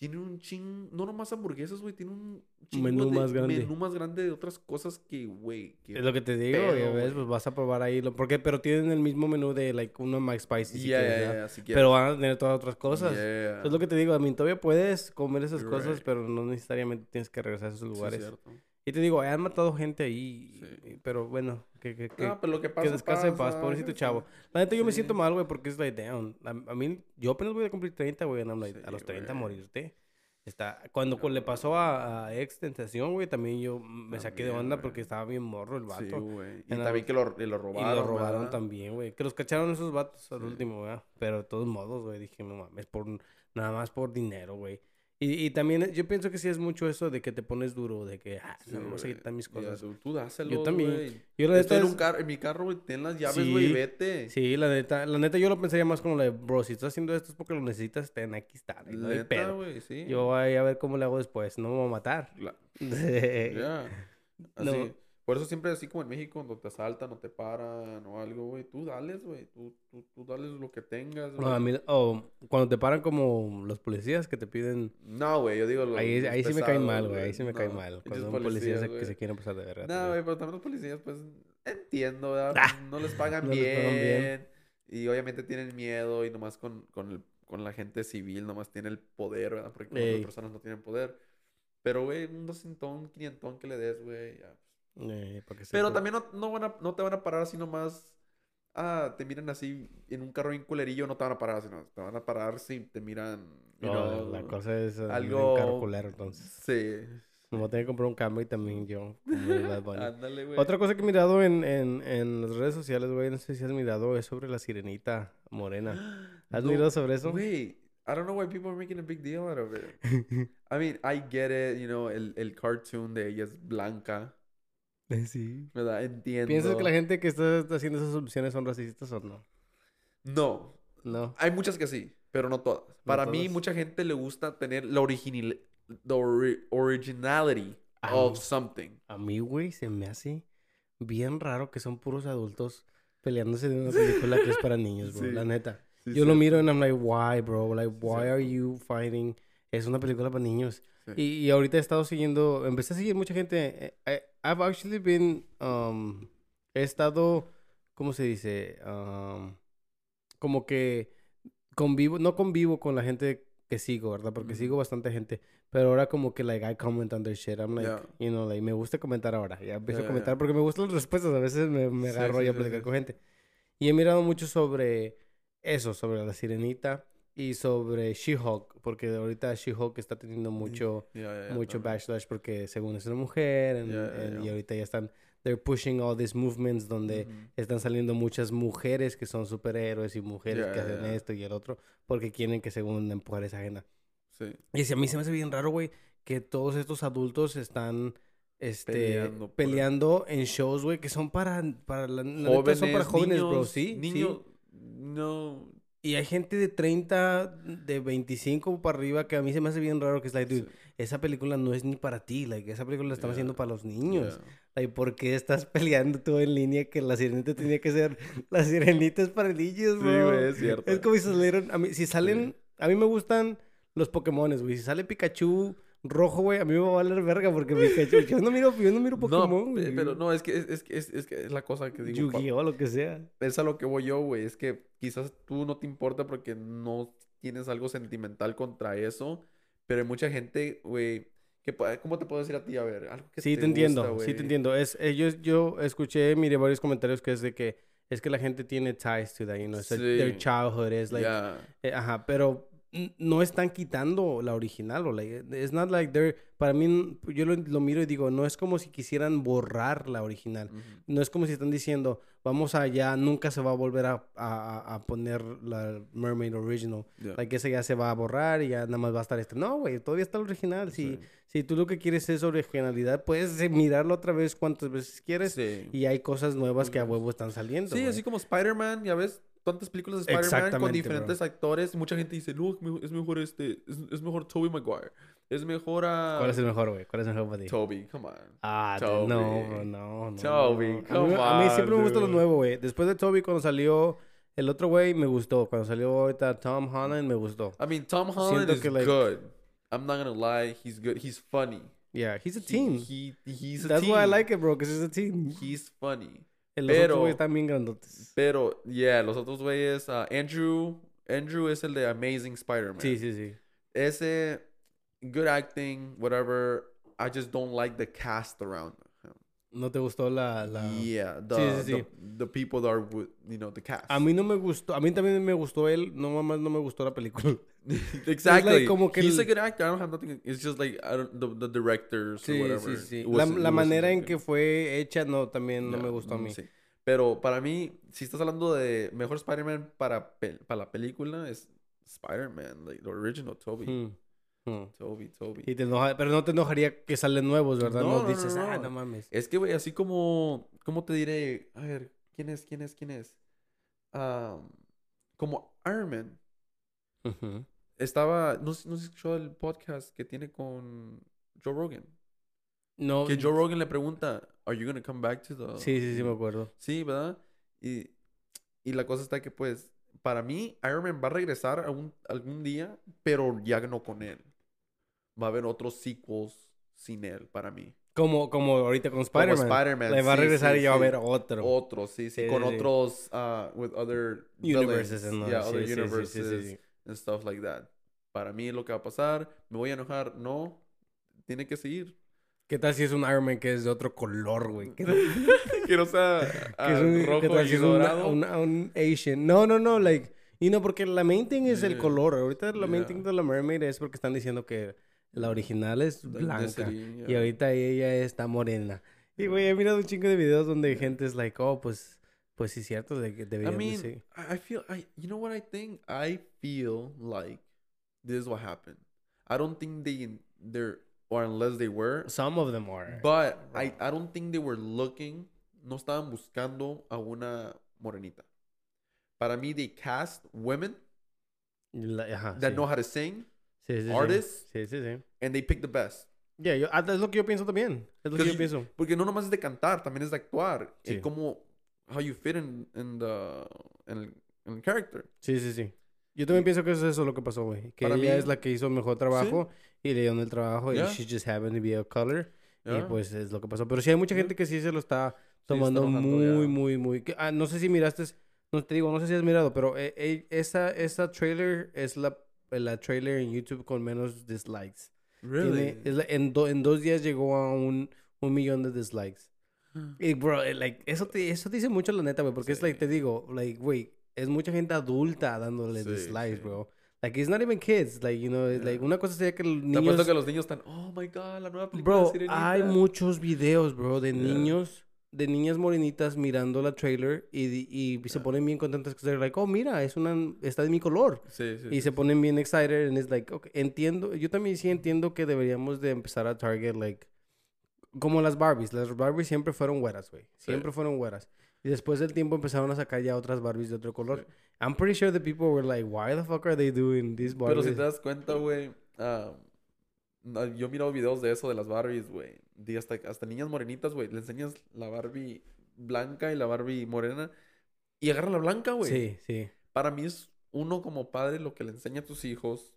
Tienen un ching... No nomás hamburguesas, güey. Tienen un chingo Menú de- más grande. menú más grande de otras cosas que, güey. que- Es lo que te digo, pedo, ves, pues vas a probar ahí. Lo, porque, pero tienen el mismo menú de like uno más spicy si quieres. Pero van a tener todas otras cosas. Yeah. Es lo que te digo, a mí todavía puedes comer esas You're cosas, right. pero no necesariamente tienes que regresar a esos lugares. y te digo, han matado gente ahí, Sí. pero bueno, que, que, que, No, pero lo que pasa que descanse en paz, pobrecito chavo. La neta yo me Sí. siento mal, güey, porque es like, damn. A, a mí, yo apenas voy a cumplir 30, güey, and I'm like, Sí, a los 30 güey. morirte. Está, cuando No, le pasó a, a Ex Tentación, güey, también yo me saqué de También, onda güey. porque estaba bien morro el vato. Sí, güey. Y también que lo, y lo y robaron. lo robaron ¿verdad? también, güey. Que los cacharon esos vatos al Sí. último, güey. Pero de todos modos, güey, dije, no mames, por, nada más por dinero, güey. Y, y también yo pienso que sí es mucho eso de que te pones duro, de que, ah, Sí, no vamos a quitar mis cosas. tú, tú dáselos, también. güey. Yo la neta en, es- un car- en mi carro, güey. Ten las llaves, güey, Sí. vete. Sí, la neta, la neta yo lo pensaría más como la de, bro, si estás haciendo esto es porque lo necesitas, ten, aquí está, no hay Neta, güey, sí. Yo voy a ver cómo le hago después, no me voy a matar. La- Ya. No. Por eso siempre así como en México, cuando te asaltan o te paran o algo, güey, tú dales, güey. Tú, tú, tú dales lo que tengas, No, a mí, o cuando te paran como los policías que te piden... No, güey, yo digo los- Ahí, ahí sí me cae mal, güey, ahí sí me cae No, mal. pinches Cuando un policía se- que se quieren pasar de verga. No, güey, pero también los policías, pues, entiendo, ¿verdad? Ah, no les pagan no les bien, pagan bien. Y obviamente tienen miedo y nomás con, con, el, con la gente civil nomás tiene el poder, ¿verdad? Porque Ey. personas no tienen poder. Pero, güey, un doscientón, quinientón que le des, güey, ya. Eh, Pero también no, no, van a, no te van a parar así nomás. Ah, te miran así en un carro bien culerillo, no te van a parar, sino te van a parar si te miran. you No, know, la cosa es eh, algo- un carro culero, entonces. Sí. Me voy a tener que comprar un Camry también yo. Ándale, güey. Otra cosa que he mirado en, en, en las redes sociales, güey, no sé si has mirado, es sobre la sirenita morena. ¿Has No, mirado sobre eso? Güey, I don't know why people are making a big deal out of it. I mean, I get it, you know, el, el cartoon de ella es blanca, sí. ¿verdad? Entiendo. ¿Piensas que la gente que está haciendo esas opciones son racistas o no? No, No. hay muchas que sí, pero no todas. Para mí, mucha gente le gusta tener la original, the ori- originality Ah, of something. A mí, güey, se me hace bien raro que son puros adultos peleándose de una película que es para niños, bro. Sí. La neta. Sí, Yo lo cierto. miro y I'm like, why, bro? Like, why are you fighting? Es una película para niños. Sí. Y, y ahorita he estado siguiendo, empecé a seguir mucha gente. eh, I- I've actually been, um, he estado, ¿cómo se dice? Um, como que convivo, no convivo con la gente que sigo, ¿verdad? Porque Ujú. sigo bastante gente. Pero ahora como que, like, I comment on their shit. I'm like, Yeah. you know, like, me gusta comentar ahora. Ya empiezo Ya, a comentar ya. porque me gustan las respuestas. A veces me, me Sí, agarro sí, ahí a sí, platicar sí. con gente. Y he mirado mucho sobre eso, sobre la sirenita y sobre She-Hulk. Porque ahorita She-Hulk está teniendo mucho Ya, ya, ya, mucho también. backlash porque según es una mujer y ahorita ya están they're pushing all these movements donde Ujú. están saliendo muchas mujeres que son superhéroes y mujeres que hacen esto y el otro porque quieren que según empujar esa agenda. Sí. Y si a mí se me hace bien raro, güey, que todos estos adultos están este Peleando por- peleando en shows, güey, que son para para la, la neta son para jóvenes, bro, niños, sí, sí. Niños, no. Y hay gente de 30, de 25 para arriba que a mí se me hace bien raro que es like, dude, sí, esa película no es ni para ti, like, esa película la están Ya, haciendo para los niños. ya. Like, ¿por qué estás peleando tú en línea que la sirenita tenía que ser la sirenita es para niños, Sí, güey, es cierto. Es como si salieron, a mí, si salen, a mí me gustan los Pokémones, güey. Si sale Pikachu rojo, güey, a mí me va a valer verga porque Pikachu, yo no miro, yo no miro Pokémon, No, güey. pe- pero no, es que es, es, que- es, es que es la cosa que digo. Yu-Gi-Oh, lo que sea. Es a lo que voy yo, güey. Es que quizás tú no te importa porque no tienes algo sentimental contra eso. Pero hay mucha gente, güey, que... ¿Cómo te puedo decir a ti? A ver, algo que Sí, te te entiendo, gusta, sí te entiendo. Es, eh, yo, yo escuché, miré varios comentarios que es de que es que la gente tiene ties to that, you know, it's like their childhood is like, Ya. eh, ajá, pero no están quitando la original, o like, it's not like they're, para mí, yo lo, lo miro y digo, no es como si quisieran borrar la original, no es como si están diciendo, vamos allá, nunca se va a volver a, a- a- poner la Mermaid Original, Ya. like esa ya se va a borrar y ya nada más va a estar este, no, güey, todavía está el original, si, Sí. si tú lo que quieres es originalidad, puedes eh, mirarlo otra vez cuantas veces quieres Sí. y hay cosas nuevas que a huevo están saliendo. Sí, güey. así como Spider-Man, ya ves, tantas películas de Spider-Man con diferentes actores. Mucha gente dice, no, es mejor- es mejor este, es, es mejor Tobey Maguire. Es mejor a... ¿Cuál es el mejor, güey? ¿Cuál es el mejor para ti? Tobey, come on. Ah, Toby. no, bro, no, no. Toby, no. A mí, come a mí siempre me gusta lo on, nuevo, güey. Después de Toby, cuando salió el otro güey, me gustó. Cuando salió ahorita Tom Holland, me gustó. I mean, Tom Holland Siento is que, like- good. I'm not gonna lie, he's good. He's funny. Yeah, he's a He- team. He, he's a That's team. why I like it, bro, because he's a team. He's funny. Los pero- otros güeyes están bien grandotes. Pero, yeah, los otros güeyes, uh, Andrew, Andrew es el de Amazing Spider-Man. Sí, sí, sí. Ese, good acting, whatever. I just don't like the cast around him. ¿No te gustó la...? la... Yeah, the, Sí, sí, sí. The, the people that are with, you know, the cast. A mí no me gustó. A mí también me gustó él. No, más no me gustó la película. exactly. como que He's el- a good actor. I don't have nothing. It's just like I don't, the, the directors Sí, or whatever. sí, sí. It La, manera en que fue hecha, no, también no Yeah, me gustó a mm, mí. sí. Pero para mí, si estás hablando de mejor Spider-Man para, para la película, es Spider-Man, like the original Toby. Hmm, hmm. Toby, Toby. Y te enoja- pero no te enojaría que salen nuevos, ¿verdad? No, No, no, dices, no, ah, no. no mames. Es que, güey, así como, ¿cómo te diré? A ver, ¿quién es? ¿Quién es? ¿Quién es? Am, como Iron Man. Ujú. Estaba, no, sé- no sé si escuchó el podcast que tiene con Joe Rogan. No, Que Joe Rogan le pregunta, ¿Are you gonna come back to the... sí, sí, sí, me acuerdo. Sí, ¿verdad? Y, y la cosa está que, pues, para mí, Iron Man va a regresar algún, algún día, pero ya no con él. Va a haber otros sequels sin él, para mí. Como, como ahorita con Spider-Man. Spider-Man. Le va a sí, regresar sí, y ya va a sí. haber otro. Otros, sí, sí. Sí, con sí, sí. otros, uh, with other universes. villains. and Yeah, sí, other sí, sí, sí, sí, universes sí. and stuff like that. Para mí, lo que va a pasar, me voy a enojar, no. Tiene que seguir. ¿Qué tal si es un Iron Man que es de otro color, güey? ¿Qué, que no sea que ah, es un, ¿qué rojo tal y si es un, dorado. un, un Asian? No, no, no, like... Y no, porque la main thing es el Yeah. color. Ahorita la main Yeah. thing de la Mermaid es porque están diciendo que la original es blanca. ethnicity, Y yeah. ahorita ella está morena. Y, güey, he mirado un chingo de videos donde gente es like, oh, pues... Pues sí, cierto, de que I deberían de mean, sí. I I feel, I, you know what I think? I feel like this is what happened. I don't think they, they're, or unless they were, Some of them are. but I, I don't think they were looking, no estaban buscando a una morenita. Para mí, they cast women La- ajá, that sí. know how to sing, Sí, sí, sí. artists, Sí, sí, sí. and they pick the best. Yeah, yo, ah, es lo que yo pienso también. Es lo que yo pienso. Porque no nomás es de cantar, también es de actuar. Sí. Y como, how you fit in, in the, en el, en el character. Sí, sí, sí. Yo también pienso que eso es eso lo que pasó, güey. Que Para ella mí- es la que hizo el mejor trabajo y le dieron el trabajo Yeah. y she just happened to be a color. Y ¿ya? pues es lo que pasó. Pero sí hay mucha Yeah. gente que sí se lo está está tomando enojando, muy, ya. muy, muy... que- Ah, no sé si miraste... No te digo, no sé si has mirado, pero eh, eh, esa, esa trailer es la, la trailer en YouTube con menos dislikes. Tiene- es la- en, do- en dos días llegó a un, un millón de dislikes. Y, bro, eh, like, eso, te, eso dice mucho la neta, güey. Porque es, Sí. like, te digo, like, güey, es mucha gente adulta dándole Sí, dislikes, sí. bro. Like, it's not even kids. Like, you know, it's like, Yeah. una cosa sería que los Te niños... apuesto que los niños están, oh my god, la nueva película Bro, de Sirenita". hay muchos videos, bro, de Yeah. niños, de niñas morenitas mirando la trailer y, y se Yeah. ponen bien contentas que like, oh, mira, es una, está de mi color. Sí, sí. Y sí, se ponen bien excited and it's like, okay, entiendo, yo también sí entiendo que deberíamos de empezar a target, like, como las Barbies. Las Barbies siempre fueron güeras, güey. Siempre fueron güeras. Y después del tiempo empezaron a sacar ya otras Barbies de otro color. I'm pretty sure the people were like, why the fuck are they doing these Pero Barbies? si te das cuenta, güey, ah, no, yo he mirado videos de eso, de las Barbies, güey. De hasta, hasta niñas morenitas, güey. Le enseñas la Barbie blanca y la Barbie morena. Y agarra la blanca, güey. Sí, sí. Para mí es uno como padre lo que le enseña a tus hijos.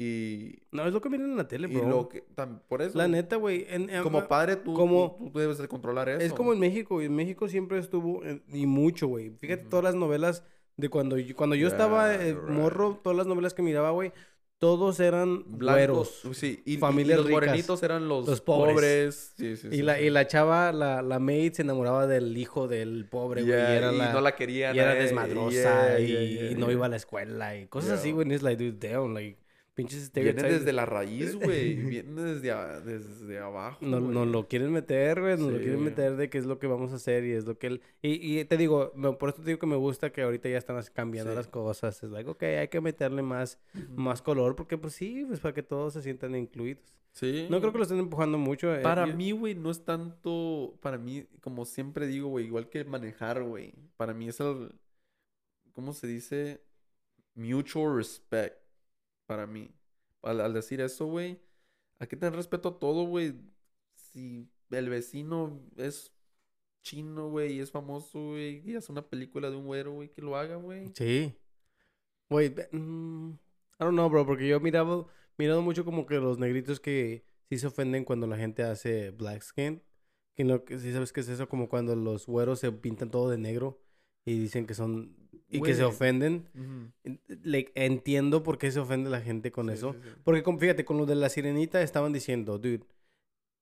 Y, No, es lo que miran en la tele, y bro. lo que... por eso, La neta, güey. como padre, tú, como- tú, tú debes de controlar eso. Es como en México, y en México siempre estuvo, en- y mucho, güey. Fíjate todas las novelas de cuando yo, cuando yo estaba eh, morro, todas las novelas que miraba, güey, todos eran Blancos, güeros. sí. Y, y- y familias los ricas, morenitos eran los, los pobres. pobres. Sí, sí, Y la, y la chava, la, la maid, se enamoraba del hijo del pobre, güey. Yeah, y era y la, no la querían. y era desmadrosa yeah, y, yeah, y yeah, no iba a la escuela y cosas así, güey. Y es like, dude, damn, like, pinches Viene stereotypes. desde la raíz, güey. Viene desde, a- desde abajo. No, güey. nos lo quieren meter, güey. Nos lo quieren meter de qué es lo que vamos a hacer y es lo que él... Y, y te digo, me- por eso te digo que me gusta que ahorita ya están cambiando Sí. las cosas. Es like, ok, hay que meterle más, más color porque pues sí, pues para que todos se sientan incluidos. Sí. No creo que lo estén empujando mucho. eh, Para mí, güey, no es tanto. Para mí, como siempre digo, güey, igual que manejar, güey. Para mí es el. ¿cómo se dice? Mutual respect para mí. Al, decir eso, güey, hay que tener respeto a todo, güey. Si el vecino es chino, güey, y es famoso, güey, y hace una película de un güero, güey, que lo haga, güey. Sí. Güey, mm, I don't know, bro, porque yo he mirado, mirado mucho como que los negritos que sí se ofenden cuando la gente hace black skin. Que no, que sí sabes qué es eso, como cuando los güeros se pintan todo de negro y dicen que son... Y que se ofenden. Like, entiendo por qué se ofende la gente con Sí, eso. sí, sí. Porque con- fíjate, con lo de la sirenita estaban diciendo, dude,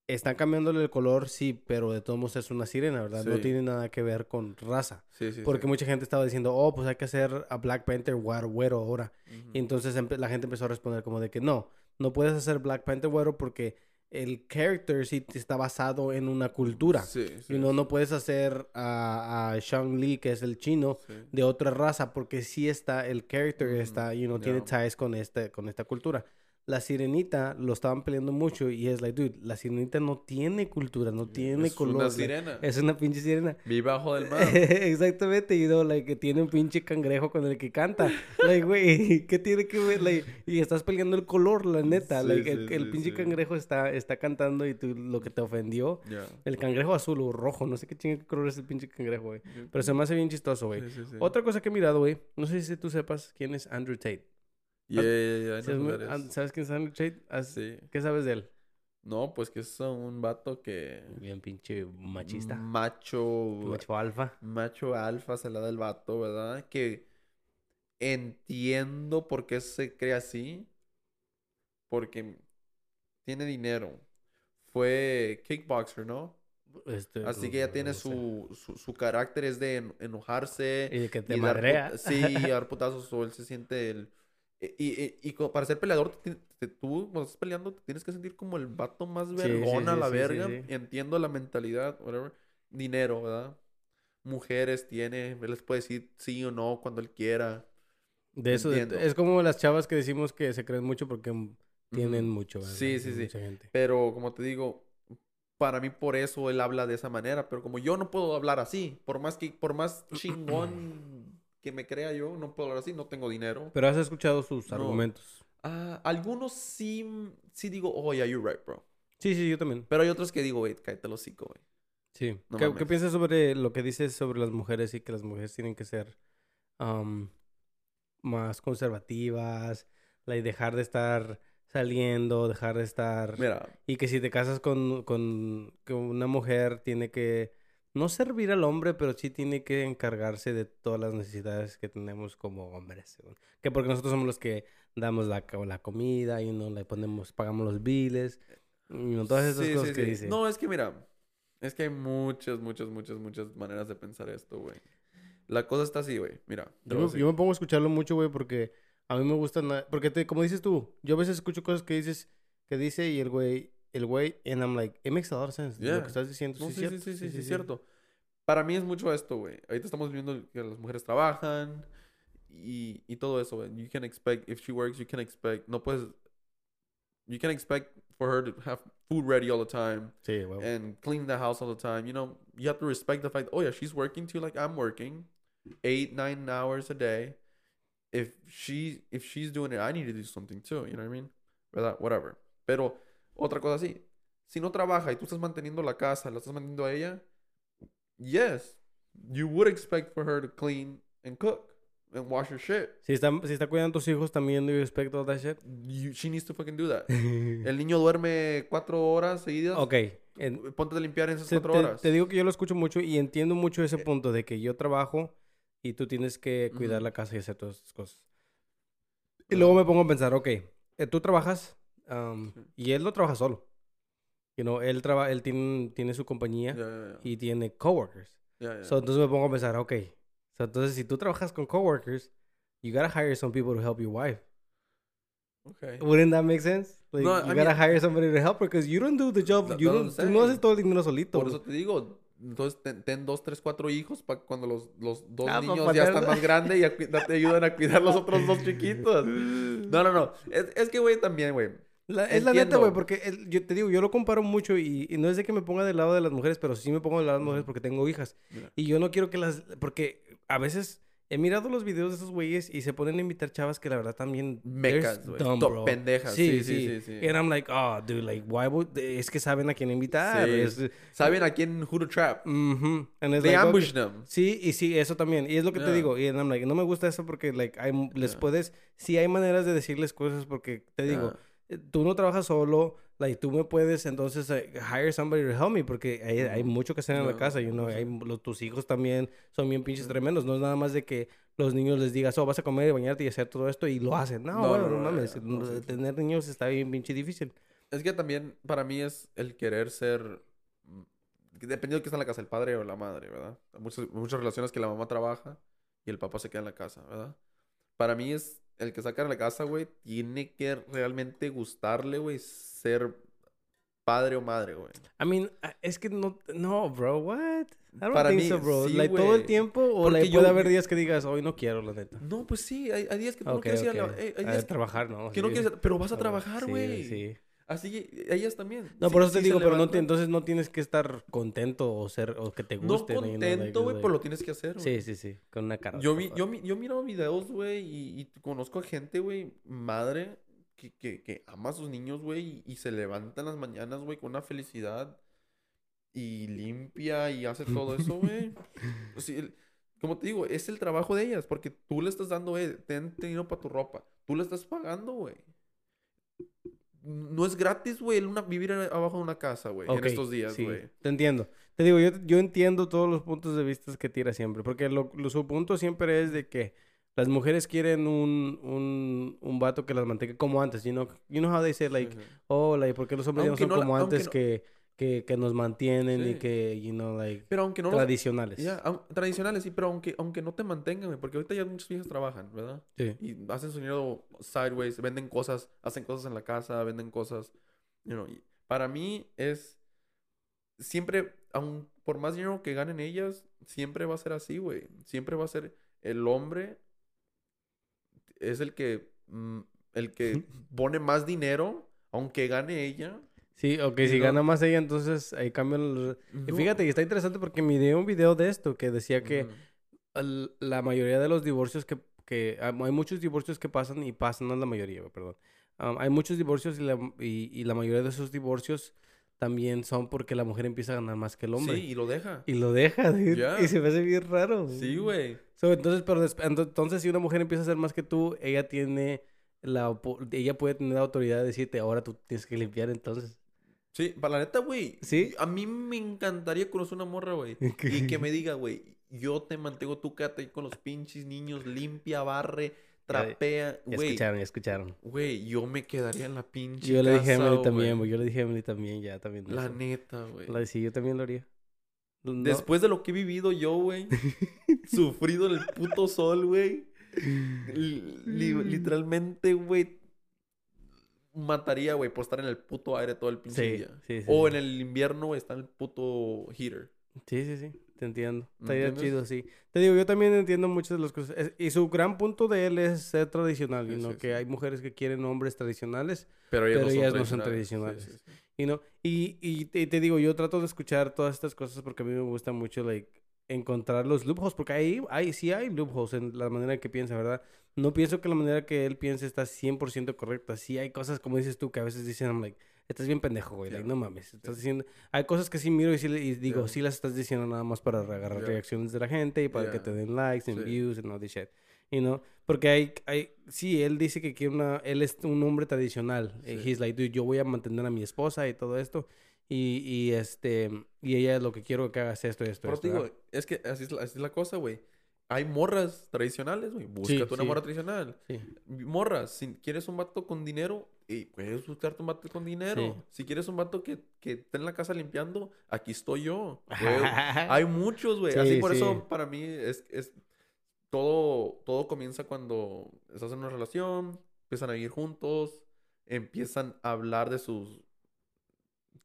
están cambiándole el color, sí, pero de todos modos es una sirena, ¿verdad? No tiene nada que ver con raza. Porque mucha gente estaba diciendo, oh, pues hay que hacer a Black Panther güero, ahora. Y entonces la gente empezó a responder como de que no, no puedes hacer Black Panther güero porque el character sí está basado en una cultura. Sí, sí, y no, no puedes hacer a, a Shang Li, que es el chino, de otra raza porque sí está, el character está, you know, tiene ties con, este, con esta cultura. La sirenita lo estaban peleando mucho y es like, dude, la sirenita no tiene cultura, no tiene es color. una like, sirena. es una pinche sirena. Vive bajo del mar. Exactamente, y no, like, que tiene un pinche cangrejo con el que canta. Like, güey, ¿qué tiene que ver? Like, y estás peleando el color, la neta. Sí, like, sí, el, el sí, pinche sí. cangrejo está, está cantando y tú lo que te ofendió. Ya. El cangrejo azul o rojo, no sé qué chingue color es el pinche cangrejo, güey. Pero se me hace bien chistoso, güey. Otra cosa que he mirado, güey, no sé si tú sepas quién es Andrew Tate. Yeah, yeah, yeah, I ¿Sí has know who mi- that an- is. ¿Sabes quién es Andrew Tate? Sí. ¿Qué sabes de él? No, pues que es un vato que... Bien pinche machista. Macho... Macho alfa. Macho alfa se la da el vato, ¿verdad? Que entiendo por qué se cree así. Porque tiene dinero. Fue kickboxer, ¿no? Este, Así que ya tiene no sé. su, su, su carácter es de en- enojarse. Y de que te y madrea. Sí, y dar putazos o él se siente el... Y, y, y co- para ser peleador, te te- tú cuando estás peleando te tienes que sentir como el vato más sí, vergona, sí, la sí, verga. Entiendo la mentalidad, whatever. Dinero, ¿verdad? Mujeres tiene, él les puede decir sí o no cuando él quiera. De eso, Entiendo. es como las chavas que decimos que se creen mucho porque tienen mucho, ¿verdad? Sí, sí, sí. Gente. Pero como te digo, para mí por eso él habla de esa manera. Pero como yo no puedo hablar así, por más que, por más chingón que me crea yo, no puedo hablar así, no tengo dinero. Pero has escuchado sus No. argumentos. Ah, algunos sí, sí digo, oh, yeah, you're right, bro. Sí, sí, yo también. Pero hay otros que digo, wait, cállate el hocico, güey. Sí. No ¿Qué, piensas sobre lo que dices sobre las mujeres y que las mujeres tienen que ser am, más conservativas y dejar de estar saliendo, dejar de estar... Mira, Y que si te casas con, con, con una mujer, tiene que no servir al hombre, pero sí tiene que encargarse de todas las necesidades que tenemos como hombres. según. Que porque nosotros somos los que damos la, la comida y no le ponemos, pagamos los biles. y todas esas sí, cosas sí, que sí. dice. No, es que mira, es que hay muchas, muchas, muchas, muchas maneras de pensar esto, güey. La cosa está así, güey. Mira, Yo me, yo me pongo a escucharlo mucho, güey, porque a mí me gusta... Porque, te, como dices tú, yo a veces escucho cosas que dices, que dice y el güey, el güey, and I'm like, it makes a lot of sense. Yeah. Lo que estás diciendo, No, sí, sí, cierto, sí, sí, sí, sí, es cierto. Para mí es mucho esto, güey. Ahorita estamos viendo que las mujeres trabajan y, y todo eso, güey. You can expect, if she works, you can expect, no puedes, you can expect for her to have food ready all the time Sí, güey. and clean the house all the time. You know, you have to respect the fact, oh yeah, she's working too, like I'm working, eight, nine hours a day. If she, if she's doing it, I need to do something too. You know what I mean? Whatever. Pero otra cosa así, si no trabaja y tú estás manteniendo la casa, la estás manteniendo a ella, yes, you would expect for her to clean and cook and wash her shit. Si está, si está cuidando a tus hijos también, do you expect all that shit? You, she needs to fucking do that. El niño duerme cuatro horas seguidas. ok. en- Ponte a limpiar en esas te, cuatro te- horas. te digo que yo lo escucho mucho y entiendo mucho ese punto de que yo trabajo y tú tienes que cuidar Ujú. la casa y hacer todas esas cosas. Y luego me pongo a pensar, ok, eh, tú trabajas um, Sí. y él no trabaja solo. You know, él, traba, él tiene, tiene su compañía Ya, ya, ya. y tiene coworkers. So, entonces me pongo a pensar, ok, so, entonces si tú trabajas con coworkers, you gotta hire some people to help your wife. Okay. Wouldn't that make sense? Like, No, you I gotta mean- hire somebody to help her because you don't do the job. That- you don't, tú no haces todo el dinero solito. Por eso te digo, entonces ten, ten dos, tres, cuatro hijos para cuando los, los dos Ah, niños ya están más grandes y a te ayudan a cuidar los otros dos chiquitos. No, no, no. Es, es que, güey, también, güey. La- es la neta, güey, porque el- yo te digo, yo lo comparo mucho y, y no es de que me ponga del lado de las mujeres, pero sí me pongo del lado de las mujeres porque tengo hijas. Mira. Y yo no quiero que las... Porque a veces he mirado los videos de esos güeyes y se ponen a invitar chavas que la verdad también... Mecas, güey. dumb, To- bro. pendejas. Sí, sí, sí. sí, And I'm like, oh, dude, like, why would... Es que saben a quién invitar. Sí. Es- Saben a quién who to trap. Mhm. And it's They like, okay. ambush them. Sí, y sí, eso también. Y es lo que te Yeah. digo. Y I'm like, no me gusta eso porque, like, hay, les Yeah. puedes... Sí hay maneras de decirles cosas porque, te digo, Yeah. Tú no trabajas solo, like, tú me puedes, entonces, eh, hire somebody to help me, porque hay, hay mucho que hacer en la casa, you know, hay, los, tus hijos también son bien pinches tremendos, no es nada más de que los niños les digas, oh, vas a comer y bañarte y hacer todo esto, y lo hacen. No, No, bueno, no, mames, tener niños está bien pinche difícil. Es que también para mí es el querer ser. mm, Dependiendo de que está en la casa, el padre o la madre, ¿verdad? Muchas, muchas relaciones que la mamá trabaja y el papá se queda en la casa, ¿verdad? Para mí es el que saca de la casa, güey, tiene que realmente gustarle, güey, ser padre o madre, güey. I mean, ah, es que no, no, bro, what? I don't Para think mí, so, bro. sí, like, todo el tiempo, o Porque like, yo- puede haber días que digas, hoy no quiero, la neta. No, pues sí, hay, hay días que tú no quieres ir a la- eh, hay A días que, trabajar, ¿no? que no Sí. quieres, pero vas a trabajar, sí, güey. Sí, Así que ellas también. No, Sí- por eso te sí digo, pero no te- entonces no tienes que estar contento o ser o que te No guste. like, contento, güey, pero lo tienes que hacer, güey. Sí, sí, sí, con una cara. Yo, vi, yo, mi- yo miro videos, güey, y, y conozco a gente, güey, madre, que, que, que ama a sus niños, güey, y, y se levanta en las mañanas, güey, con una felicidad y limpia y hace todo eso, güey. O sea, el- como te digo, es el trabajo de ellas, porque tú le estás dando, eh, ten dinero para tu ropa, tú le estás pagando, güey. No es gratis, güey, una- vivir abajo de una casa, güey, en estos días, sí, güey. Te entiendo. Te digo, yo, yo entiendo todos los puntos de vista que tira siempre. Porque lo, lo- su punto siempre es de que las mujeres quieren un, un, un vato que las mantenga como antes. You know, you know how they say, like, Sí, sí. oh, like, ¿por qué los hombres ya no son no como antes no- que, que, que nos mantienen y que, you know, like, Pero aunque no los- tradicionales? Tradicionales, sí, pero aunque, aunque no te mantengan, porque ahorita ya muchas viejas trabajan, ¿verdad? Sí. Y hacen su dinero sideways, venden cosas, hacen cosas en la casa, venden cosas, you know, y para mí es, siempre, aun por más dinero que ganen ellas, siempre va a ser así, güey. Siempre va a ser el hombre, es el que, mm, el que pone más dinero, aunque gane ella. Sí, ok, si no- gana más ella, entonces ahí cambian los... Y fíjate, y está interesante porque miré un video de esto que decía que la mayoría de los divorcios que, que hay muchos divorcios que pasan y pasan, no la mayoría, perdón. Um, hay muchos divorcios y la, y, y la mayoría de esos divorcios también son porque la mujer empieza a ganar más que el hombre. Sí, y lo deja. Y lo deja, dude. Y se me hace bien raro. Sí, güey. So, entonces, pero entonces, si una mujer empieza a hacer más que tú, ella tiene la... Ella puede tener la autoridad de decirte, ahora tú tienes que limpiar entonces. Sí, para la neta, güey. ¿Sí? A mí me encantaría conocer una morra, güey. Y que me diga, güey, yo te mantengo, tú quédate ahí con los pinches niños, limpia, barre, trapea. Ya escucharon, ya escucharon. güey, yo me quedaría en la pinche Yo le dije a Emily también, güey. Yo le dije a Emily también, ya, también. La eso. neta, güey. La- sí, yo también lo haría. No- Después de lo que he vivido yo, güey, sufrido en el puto sol, güey. li- li- literalmente, güey, mataría, güey, por estar en el puto aire todo el pinche Sí, día. sí, sí, o en el invierno, güey, está en el puto heater. Sí, sí, sí, te entiendo. ¿Me Estaría chido, sí. Te digo, yo también entiendo muchas de las cosas. Es- y su gran punto de él es ser tradicional, Sí, ¿no? sí, que sí. hay mujeres que quieren hombres tradicionales, Pero ellas, Pero no, son ellas no son tradicionales. Y no y, y te digo, yo trato de escuchar todas estas cosas porque a mí me gusta mucho, like, encontrar los loopholes, porque ahí hay, sí hay loopholes en la manera que piensa, ¿verdad? No pienso que la manera que él piensa está 100% correcta. Sí hay cosas, como dices tú, que a veces dicen, I'm like, estás bien pendejo, güey, like, Ya. no mames. Estás diciendo... Hay cosas que sí miro y, sí le- y digo, Ya. sí las estás diciendo nada más para agarrar reacciones de la gente y para que te den likes and Sí. views and all this shit. You know? Porque hay, hay, sí, él dice que quiere una, él es un hombre tradicional. Eh, Sí. He's like, dude, yo voy a mantener a mi esposa y todo esto. Y, y este, y ella lo que quiero que hagas esto y esto. Pero esto, digo, ¿verdad? es que así es la, así es la cosa, güey. Hay morras tradicionales, güey. Búscate una sí. morra tradicional. Sí. Morras, si quieres un vato con dinero, y puedes buscarte un vato con dinero. Sí. Si quieres un vato que, que esté en la casa limpiando, aquí estoy yo. Güey, hay muchos, güey. Así Sí, por sí. eso, para mí, es, es todo, todo comienza cuando estás en una relación, empiezan a vivir juntos, empiezan a hablar de sus...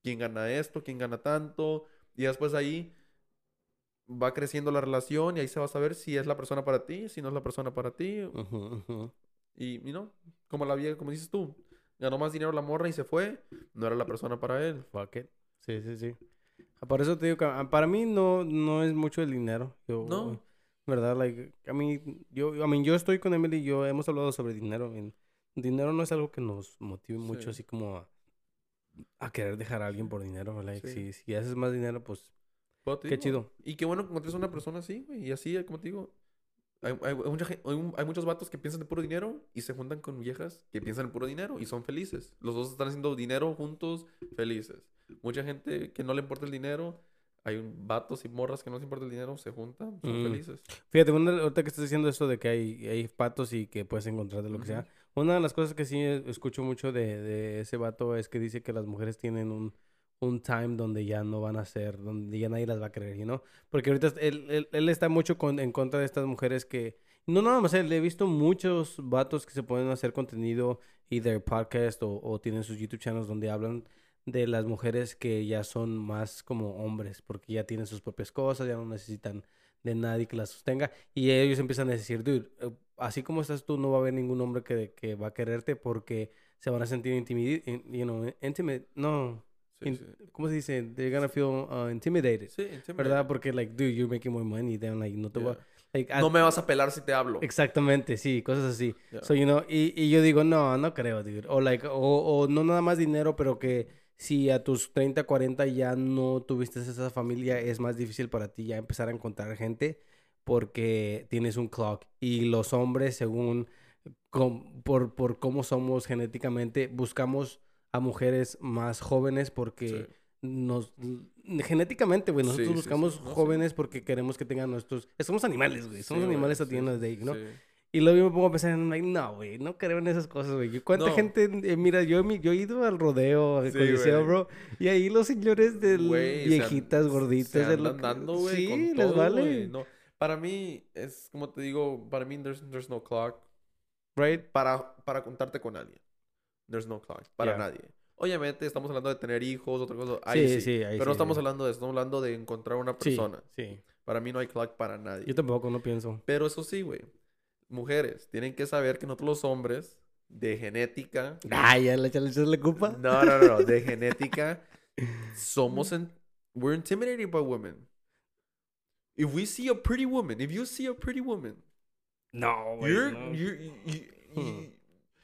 ¿Quién gana esto? ¿Quién gana tanto? Y después ahí va creciendo la relación y ahí se va a saber si es la persona para ti, si no es la persona para ti. Ujú, ujú. Y, y no, como la vieja, como dices tú, ganó más dinero la morra y se fue, no era la persona para él. Fuck it. Sí, sí, sí. Ah, Por eso te digo que ah, para mí no, no es mucho el dinero. Yo, No. ¿verdad? Like, a mí, yo, I mean, yo estoy con Emily, yo hemos hablado sobre dinero. dinero no es algo que nos motive mucho, Sí. así como a, a querer dejar a alguien por dinero. Like, Sí. si, si haces más dinero, pues, te qué digo, chido. Y qué bueno que encontres una persona así, güey. Y así, como te digo, hay, hay- mucha muchos vatos que piensan en puro dinero y se juntan con viejas que piensan en puro dinero y son felices. Los dos están haciendo dinero juntos, felices. Mucha gente que no le importa el dinero, hay un- vatos y morras que no les importa el dinero, se juntan, son Mm. felices. Fíjate, ahorita que estás diciendo esto de que hay, hay patos y que puedes encontrar de lo que sea. Una de las cosas que sí e- escucho mucho de, de ese vato es que dice que las mujeres tienen un, un time donde ya no van a ser, donde ya nadie las va a creer, know? Porque ahorita él, él, él está mucho con, en contra de estas mujeres que... No nada más él, he visto muchos vatos que se pueden hacer contenido, either podcast o, o tienen sus YouTube channels donde hablan de las mujeres que ya son más como hombres, porque ya tienen sus propias cosas, ya no necesitan de nadie que las sostenga. Y ellos empiezan a decir, dude, eh, así como estás tú, no va a haber ningún hombre que, que va a quererte porque se van a sentir intimidados, you know, intimate, no, Sí, in- sí. ¿cómo se dice? They're gonna feel uh, intimidated. Sí, intimidating. ¿Verdad? Porque, like, dude, you're making more money. Then, like, no te Yeah. like, No me vas a pelar si te hablo. Exactamente, sí, cosas así. Yeah. So, you know, y, y yo digo, no, no creo, dude. O, like, o, o no nada más dinero, pero que si a tus 30, 40 ya no tuviste esa familia, es más difícil para ti ya empezar a encontrar gente porque tienes un clock. Y los hombres, según com- por, por cómo somos genéticamente, buscamos a mujeres más jóvenes porque Sí. nos genéticamente, güey, nosotros sí, buscamos sí. jóvenes porque queremos que tengan nuestros somos animales, güey, somos animales the day, sí, ¿no? Sí. Y luego yo me pongo a pensar en, like, no, güey, no creo en esas cosas, güey. ¿Cuánta No. gente, eh, mira, yo, yo he ido al rodeo, al Sí, coliseo, bro, y ahí los señores de viejitas, gorditas, se andan dando, güey, sí, con les todo, vale. No, para mí, es como te digo, para mí, there's, there's no clock. right? Para, para contarte con alguien. There's no clock. Para Yeah. nadie. Obviamente, estamos hablando de tener hijos, otra cosa. Ahí Sí, sí. sí, ahí Pero sí, no estamos sí. hablando de eso. Estamos hablando de encontrar una Sí, persona. sí. Para mí no hay clock para nadie. Yo tampoco, no pienso. Pero eso sí, güey. Mujeres, tienen que saber que nosotros los hombres, de genética. Ay, ya le echas la culpa. No, no, no, de genética, somos en, we're intimidated by women. If we see a pretty woman, if you see a pretty woman, No, güey. you're, no. you're, you- you- Hmm.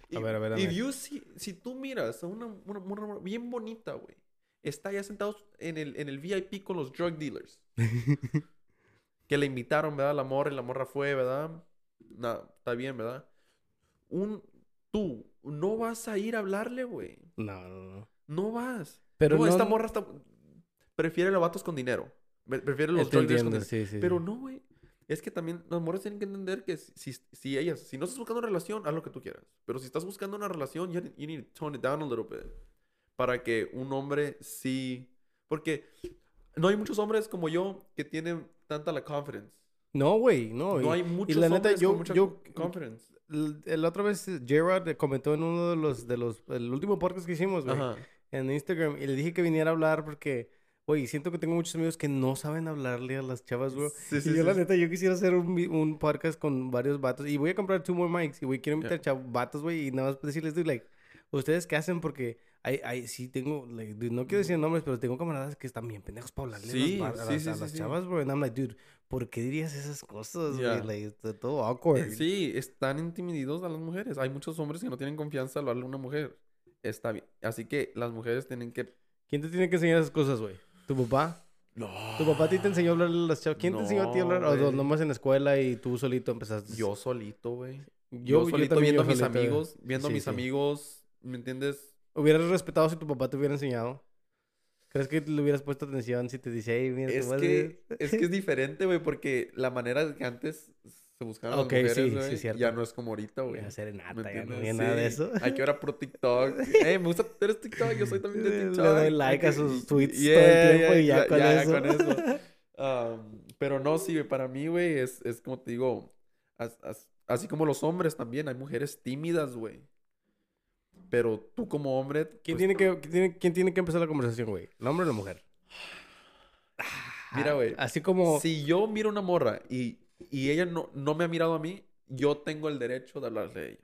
if- A ver, a ver, a if ver. you see, si tú miras a una, una morra bien bonita, güey, está ya sentado en el, en el VIP con los drug dealers. que le invitaron, ¿verdad? La morra y la morra fue, ¿verdad? Nada, está bien, ¿verdad? Un, tú no vas a ir a hablarle, güey. No, no, no. No vas. Pero no, no- esta morra está... Prefiere los vatos con dinero. Pre- Prefiere los dealers con entiendo, dinero. sí, sí. Pero no, güey. Es que también las morras tienen que entender que si, si, si ellas... Si no estás buscando una relación, haz lo que tú quieras. Pero si estás buscando una relación, you, you need to tone it down a little bit. Para que un hombre sí... Porque no hay muchos hombres como yo que tienen tanta la confidence. No, güey, no. No y- hay muchos la neta, yo- con mucha yo- La otra vez Gerard comentó en uno de los, de los, el último podcast que hicimos, güey, en Instagram, y le dije que viniera a hablar porque, güey, siento que tengo muchos amigos que no saben hablarle a las chavas, bro. Sí, y sí, yo, la neta, yo quisiera hacer un, podcast con varios vatos, y voy a comprar two more mics, y güey, quiero Yeah. meter chav- vatos, güey, y nada más decirles, dude, like, ¿ustedes qué hacen? Porque hay, hay, sí tengo, like, dude, no quiero decir nombres, pero tengo camaradas que están bien pendejos para hablarle a las Sí, a, las, sí, a las chavas, bro. And I'm like, dude, ¿por qué dirías esas cosas, Yeah. Like, está todo awkward. Eh, Sí, están intimidados a las mujeres. Hay muchos hombres que no tienen confianza al hablarle a una mujer. Está bien. Así que las mujeres tienen que... ¿Quién te tiene que enseñar esas cosas, güey? ¿Tu papá? No. ¿Tu papá a ti te enseñó a hablarle a las chavas? ¿Quién te enseñó a ti a hablar? O nomás en la escuela y tú solito empezaste. Yo solito, güey. yo, Yo, solito viendo a mis solito, güey. amigos. Viendo a mis amigos. ¿Me entiendes? ¿Hubieras respetado si tu papá te hubiera enseñado? ¿Crees que le hubieras puesto atención si te dice, hey, mira, Es tu madre"? que, es que es diferente, güey. Porque la manera que antes se buscaban Ok, las mujeres, sí, sí, güey, cierto. ya no es como ahorita, güey. Ya ¿Me serenata, ya no había nada de Sí. eso. Hay que ver a pro TikTok. Eh, me gusta eres TikTok. Yo soy también de Le TikTok. doy Hay like a sus tweets todo el yeah, tiempo y ya yeah, con ya, eso. con eso. Um, pero no, sí, güey, para mí, güey, es, es como te digo, as- as- así como los hombres también, hay mujeres tímidas, güey. Pero tú como hombre, ¿Quién, pues, tiene que, quién, tiene, quién tiene que empezar la conversación, güey? ¿El hombre o la mujer? Mira, güey, Así como... si yo miro una morra y, y ella no, no me ha mirado a mí, yo tengo el derecho de hablarle a ella.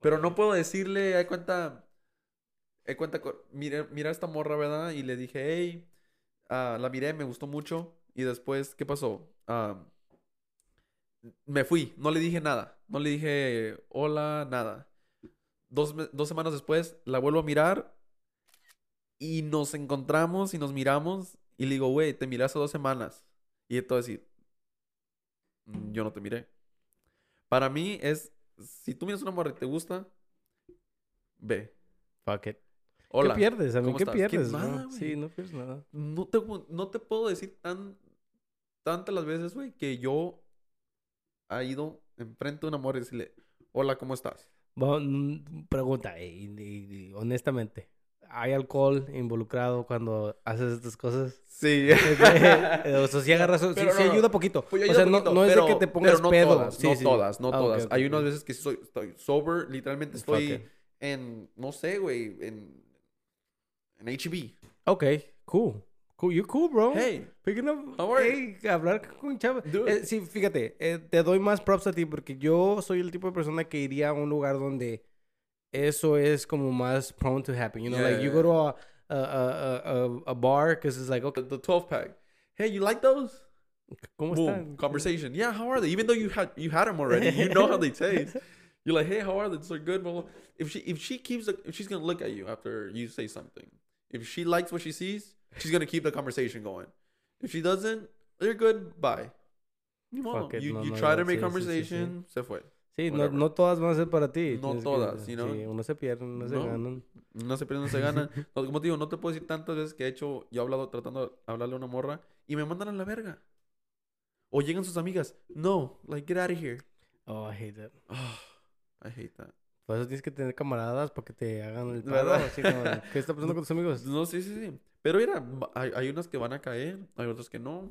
Pero no puedo decirle, hay cuenta, hay cuenta, mira, mira esta morra, ¿verdad? Y le dije, hey, ah, la miré, me gustó mucho. Y después, ¿qué pasó? Ah, Me fui, no le dije nada. No le dije hola, nada. Dos, dos semanas después la vuelvo a mirar y nos encontramos y nos miramos y le digo, güey, te miré hace dos semanas. Y a decir, "Mm, yo no te miré. Para mí es, si tú miras una morra y te gusta, ve. Fuck it. Hola. ¿Qué pierdes? A mí, ¿cómo ¿qué estás? pierdes? nada, sí, no pierdes nada. No te, no te puedo decir tan, tantas las veces, güey, que yo ha ido enfrente de una morra y decirle, hola, ¿cómo estás? Bueno, mm, pregunta, y- y- y honestamente, ¿hay alcohol involucrado cuando haces estas cosas? Sí. O sea, sí agarras, sí, Pero sí no, no. ayuda poquito. Pues o ayuda sea, no, poquito, no es pero- de que te pero pongas no pedo. Todas, Sí, no sí. todas, no Ah, todas. ok, Hay ok. unas veces que sí soy, estoy sober, literalmente estoy it. en, no sé, güey, en, en HB. Ok, cool. Cool, you cool, bro. Hey, Picking up, How are hey, hablar con chavos. Eh, sí, fíjate, eh, te doy más props a ti porque yo soy el tipo de persona que iría a un lugar donde eso es como más prone to happen. You know, Yeah, like you go to a, a, a, a, a bar because it's like, okay, the, the 12 pack. Hey, you like those? ¿cómo Boom, están? conversation. Yeah, how are they? Even though you had you had them already, you know how they taste. You're like, hey, how are they? They're good. Blah, blah. If she if she keeps if she's gonna look at you after you say something. If she likes what she sees, she's gonna keep the conversation going. If she doesn't, they're good. Bye. You, Fuck it, you, no, you no, try no, to make sí, sí, sí, sí. conversation, se fue. Sí, no, no todas van a ser para ti. No tienes que- todas, you know? Sí, uno se pierde, uno se ganan. No se pierde, no se gana. No, como te digo, no te puedo decir tantas veces que he hecho, yo he hablado tratando de hablarle a una morra y me mandan a la verga. O llegan sus amigas. No, like, get out of here. Oh, I hate that. Ah, I hate that. Por eso tienes que tener camaradas para que te hagan el paro. Así como, ¿qué está pasando con tus amigos? No, sí, sí, sí. Pero mira, hay, hay unas que van a caer, hay otras que no.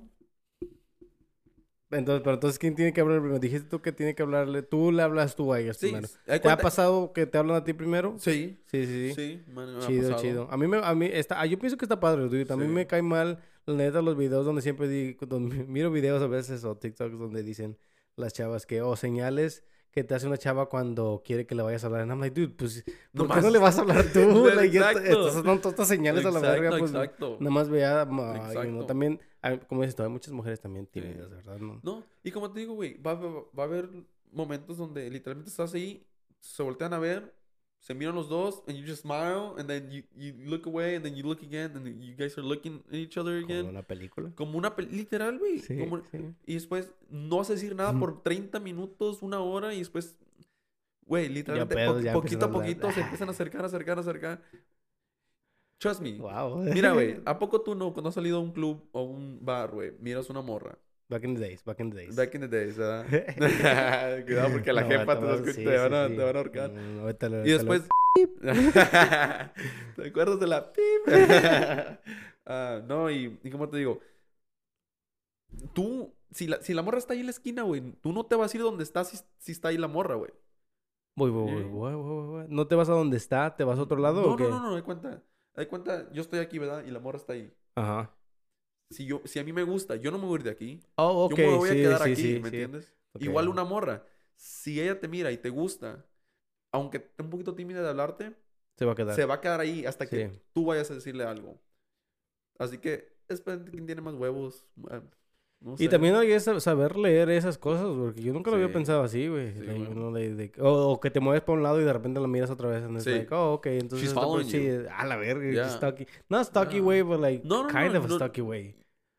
Entonces, pero entonces, ¿quién tiene que hablar primero? Dijiste tú que tiene que hablarle. Tú le hablas tú a ellas Sí, primero. ¿Te ha cuenta- pasado que te hablan a ti primero? Sí, Sí, sí, sí. sí, man, ha chido, chido. A mí, me, a mí está, ah, yo pienso que está padre, dude. A mí Sí. me cae mal, la neta, los videos donde siempre digo, donde miro videos a veces o TikToks donde dicen las chavas que, o señales que te hace una chava cuando quiere que le vayas a hablar. And I'm like, dude, pues, ¿por qué Nomás- no le vas a hablar tú? like, Exacto. estás dando todas estas señales a la Exacto, verga, pues, exacto. nada más vea, ma, Exacto. también, como dices hay muchas mujeres también tímidas, ¿verdad? No. No, y como te digo, güey, va, va- va a haber momentos donde literalmente estás ahí, se voltean a ver, se miran los dos, and you just smile, and then you, you look away, and then you look again, and you guys are looking at each other Como again. una película. Como una pel- literal, güey. Sí, como- sí. Y después no vas a decir nada por 30 minutos, una hora, y después, güey, literalmente ya poquito a poquito se empiezan a acercar, acercar, acercar. Trust me. Wow. Mira, güey, ¿a poco tú no, cuando has salido a un club o un bar, güey, miras una morra? Back in the days, back in the days. Back in the days, ¿verdad? Cuidado porque la No, jefa te, va- va a escuchar- sí, te van sí, a, sí. te van a ahorcar. Mm, ahorita lo- Y lo- después... ¿Te acuerdas de la pip? Ah, no, y, y como te digo, tú, si la, si la morra está ahí en la esquina, güey, tú no te vas a ir donde está si, si está ahí la morra, güey. Voy, voy, voy, voy, voy. ¿No te vas a donde está? ¿Te vas a otro lado No, o qué? no, no, no, de cuenta. De cuenta, yo estoy aquí, ¿verdad? Y la morra está ahí. Ajá. Si, yo, si a mí me gusta, yo no me voy a ir de aquí. Oh, ok. yo me voy sí, a quedar sí, aquí, sí, ¿me entiendes? Igual una morra. Si ella te mira y te gusta, aunque esté un poquito tímida de hablarte, Se va a quedar. se va a quedar ahí hasta que tú vayas a decirle algo. Así que, espérate quién tiene más huevos. No Y sé. también hay que sab- saber leer esas cosas, porque yo nunca lo había Sí. pensado así, güey. Sí, you de- o, o que te mueves por un lado y de repente la miras otra vez. It's Sí. like, oh, ok. Entonces, She's esta following persona- sí, a la verga, Yeah. stalky. Not stalky Yeah. way, but like, No, no, kind no, of a no. stalky way.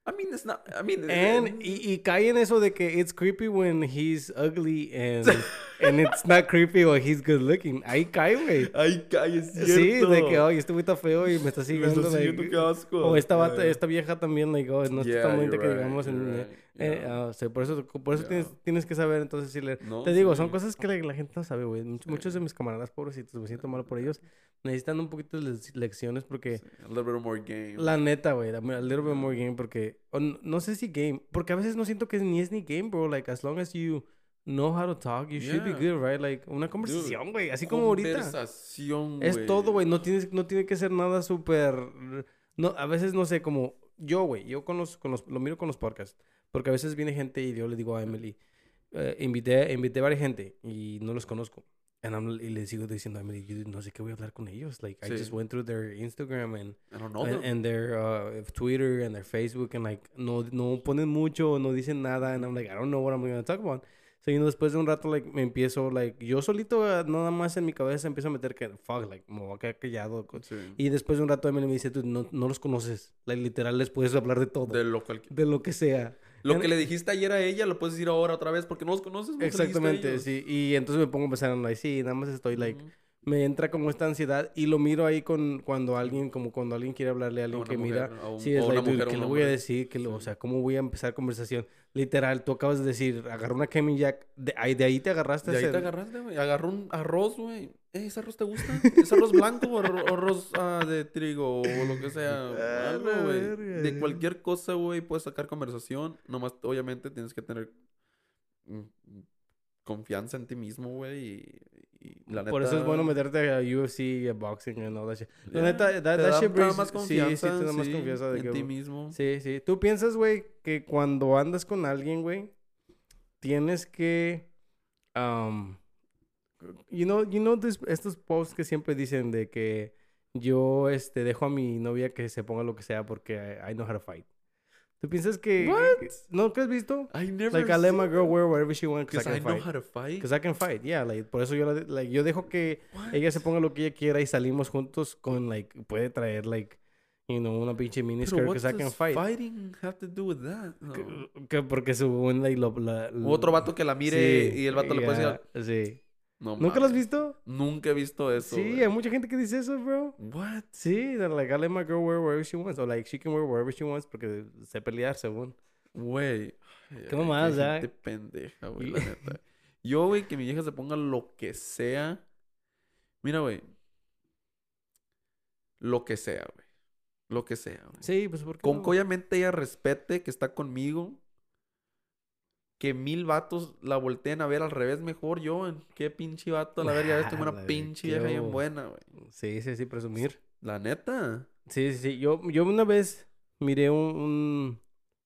I mean, it's not. I mean, And, y, y cae en eso de que it's creepy when he's ugly and, and it's not creepy when he's good looking. Ahí cae, güey. Ay, calle, es cierto. Sí, de que, oye, este güey está feo y me está Me siguiendo. está like, siguiendo, qué asco. o esta, bata- esta vieja también, like, oh, no está Yeah, bonita you're que right, digamos. en- you're eh, yeah. ah, o sea, por eso, por eso Yeah. tienes, tienes que saber entonces decirle. No, Te digo, son sí. cosas que la, la gente no sabe, güey. Much- Muchos de mis camaradas pobrecitos, me siento mal por ellos, necesitan un poquito de lecciones porque... Sí, A little bit more game. La neta, güey, a little bit more game porque no sé si game, porque a veces no siento que ni es ni game, bro, like as long as you know how to talk, you should be Yeah. good, right? Like una conversación, güey, así como ahorita. Conversación, Es todo, güey, no tienes no tiene que ser nada súper no a veces no sé como yo, güey, yo con los con los lo miro con los podcasts, porque a veces viene gente y yo le digo a Emily, eh, invité invité a varias gente y no los conozco. And I'm, y le sigo diciendo a Emily, "Yo no sé qué voy a hablar con ellos. Like, I Sí. just went through their Instagram and, I don't know and, and their uh, Twitter and their Facebook and like, no, no ponen mucho, no dicen nada. And I'm like, I don't know what I'm going to talk about. So, you know, después de un rato, like, me empiezo, like, yo solito, uh, nada más en mi cabeza, empiezo a meter que, fuck, like, me voy a quedar callado. Sí. Y después de un rato Emily me dice, tú no, no los conoces. Like, literal, les puedes hablar de todo. De lo, cual- de lo que sea. Lo que le dijiste ayer a ella, lo puedes decir ahora otra vez porque no los conoces. a Exactamente, sí. Y entonces me pongo a pensar en, like, sí, nada más estoy, like, Ujú. me entra como esta ansiedad y lo miro ahí con cuando alguien, como cuando alguien quiere hablarle a alguien que mira. mujer, a un- Sí, es like, mujer, ¿qué le voy a decir? ¿Qué le- O Sí. sea, ¿cómo voy a empezar conversación? Literal, tú acabas de decir, agarra una Kemin Jack, de ahí, de ahí te agarraste. De ahí te agarraste, güey. Agarró un arroz, güey. Eh, ¿Ese arroz te gusta? ¿Es arroz blanco o arro- arroz ah, de trigo o lo que sea? Algo, güey. De sí. cualquier cosa, güey, puedes sacar conversación. Nomás, obviamente, tienes que tener mm, confianza en ti mismo, güey. Y, y la neta... Por eso es bueno meterte a UFC y a boxing and all that shit. La Yeah, neta, that, te that da- shit te da brings- más sí, sí, confianza, te da más sí, confianza de en que... ti mismo. Sí, sí. Tú piensas, güey, que cuando andas con alguien, güey, tienes que, um, you know, you know this- estos posts que siempre dicen de que yo, este, dejo a mi novia que se ponga lo que sea porque I, I know how to fight. ¿Tú piensas que, What? que- no, qué has visto? I never Like I let my girl wear whatever she wants because I I know fight. how to fight. Because I can fight, yeah, like, por eso yo, la like, yo dejo que What? ella se ponga lo que ella quiera y salimos juntos con, like, puede traer, like, you know, una pinche miniskirt because I can fight. fighting have to do with that? No. Que, que porque su like, lo, la- U Otro vato que la mire Sí, y el vato le puede decir... Sí. No ¿Nunca lo has visto? Nunca he visto eso. sí, hay mucha gente que dice eso, bro. What? Sí, they're like, I let my girl wear wherever she wants. O like, she can wear wherever she wants porque sé pelear, según. Güey. ¿Qué Qué ah? gente pendeja, güey, la neta. Yo, güey, que mi vieja se ponga lo que sea. Mira, güey. Lo que sea, güey. Lo que sea, güey. Sí, pues porque. Con que obviamente ella respete que está conmigo. Que mil vatos la volteen a ver al revés mejor yo. en Qué pinche vato. La verga, ves, tengo Nah, una pinche vieja bien buena, güey. Sí, sí, sí, presumir. La neta. Sí, sí, sí. Yo, yo una vez miré un, un,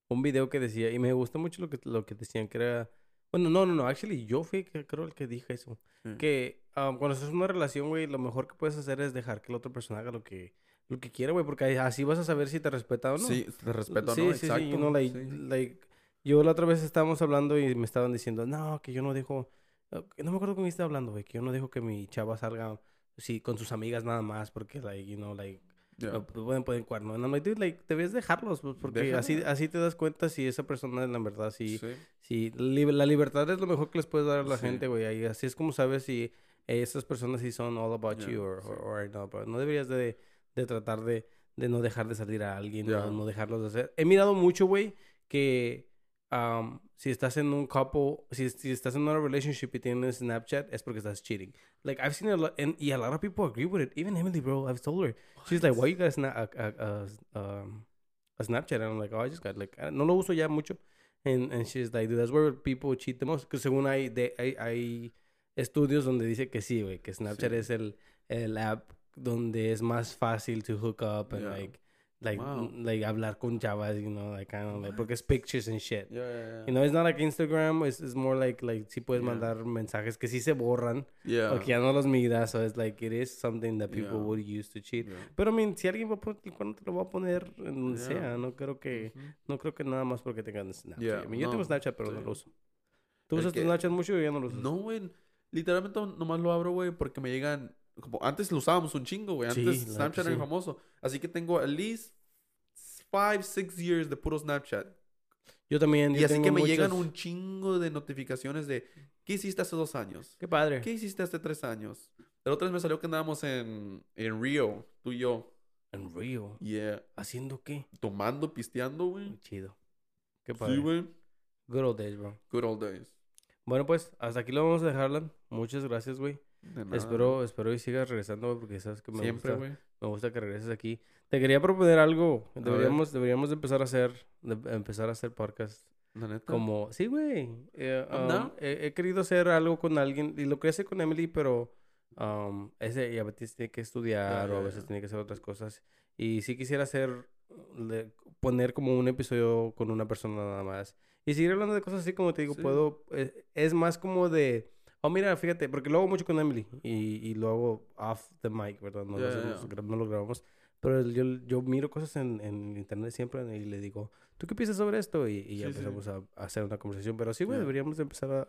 un video que decía, y me gustó mucho lo que, lo que decían, que era... Bueno, no, no, no. Actually, yo fui, creo, el que dije eso. Sí. Que um, cuando estás en una relación, güey, lo mejor que puedes hacer es dejar que la otra persona haga lo que, lo que quiera, güey. Porque así vas a saber si te respeta o no. Sí, te respeto, sí, ¿no? sí, sí, Exacto. you know, like, sí. like, yo la otra vez estábamos hablando y me estaban diciendo, no, que yo no dejo, no me acuerdo con quién estaba hablando, güey, que yo no dejo que mi chava salga, sí, con sus amigas nada más, porque, like, you know, like, Ya. no pueden poner cuerno. I'm like, dude, like, debes dejarlos, pues, porque así, así te das cuenta si esa persona, en la verdad, sí, Sí. li- la libertad es lo mejor que les puedes dar a la Sí. gente, güey, así es como sabes si esas personas sí son all about Ya, you or, sí. or, or no, pero no deberías de, de tratar de, de no dejar de salir a alguien, Ya. no, no dejarlos de hacer. He mirado mucho, güey, que um, si estás en un couple, si, si estás en una relationship y tienes Snapchat, es porque estás cheating. Like, I've seen a lot, and, y a lot of people agree with it. Even Emily, bro, I've told her. She's like, why you got a, sna- a, a, a, um, a Snapchat? And I'm like, oh, I just got, like, I- no lo uso ya mucho. And, and she's like, dude, that's where people cheat the most. Que según hay, de, hay, hay estudios donde dice que sí, güey, que Snapchat Sí. es el, el app donde es más fácil to hook up and Yeah. like, like, Wow. like hablar con chavas, you know, like, kind of like, porque es pictures and shit. Ya. You know, it's not like Instagram, it's, it's more like, like, sí puedes Yeah. mandar mensajes que sí se borran, Yeah. o que ya no los miras, so it's like, it is something that people Yeah. would use to cheat. Yeah. Pero, I mean, si alguien va a poner cuerno, te lo va a poner en donde Yeah. sea. No creo que... Ujú. No creo que nada más porque tengan Snapchat. Yeah, I mean, yo tengo no, Snapchat, pero no lo uso. ¿Tú usas tu que- Snapchat mucho o ya no lo usas? No, güey. Literalmente nomás lo abro, güey, porque me llegan. Como antes lo usábamos un chingo, güey. Antes Snapchat era sí. famoso. Así que tengo at least five, six years de puro Snapchat. Yo también. Y yo así tengo que me muchos. llegan un chingo de notificaciones de ¿qué hiciste hace dos años? Qué padre. ¿Qué hiciste hace tres años? El otro vez me salió que andábamos en, en Rio, tú y yo. En Rio. Yeah. ¿Haciendo qué? Tomando, pisteando, güey. Chido. Qué padre. Sí, güey. Good old days, bro. Good old days. Bueno, pues, hasta aquí lo vamos a dejar, Alan. Muchas gracias, güey. Nada. Espero, espero y sigas regresando, güey, porque sabes que me Siempre, gusta. güey. Me gusta que regreses aquí. Te quería proponer algo. Deberíamos, deberíamos de empezar a hacer, de- empezar a hacer podcast La neta. Como, sí, güey. eh, um, he, he querido hacer algo con alguien y lo quería hacer con Emily, pero um, ese y a veces tiene que estudiar o a veces ya. tiene que hacer otras cosas. Y sí quisiera hacer, le- poner como un episodio con una persona nada más. Y seguir hablando de cosas así como te digo, Sí. puedo, eh, es más como de Oh, mira, fíjate, porque lo hago mucho con Emily y, y lo hago off the mic, ¿verdad? No, lo, Ya, ya, hacemos- gra- no lo grabamos. Pero yo, yo miro cosas en, en internet siempre y le digo, ¿tú qué piensas sobre esto? Y, y ya Sí, sí. empezamos a, a hacer una conversación. Pero sí, güey, Ya. deberíamos de empezar a,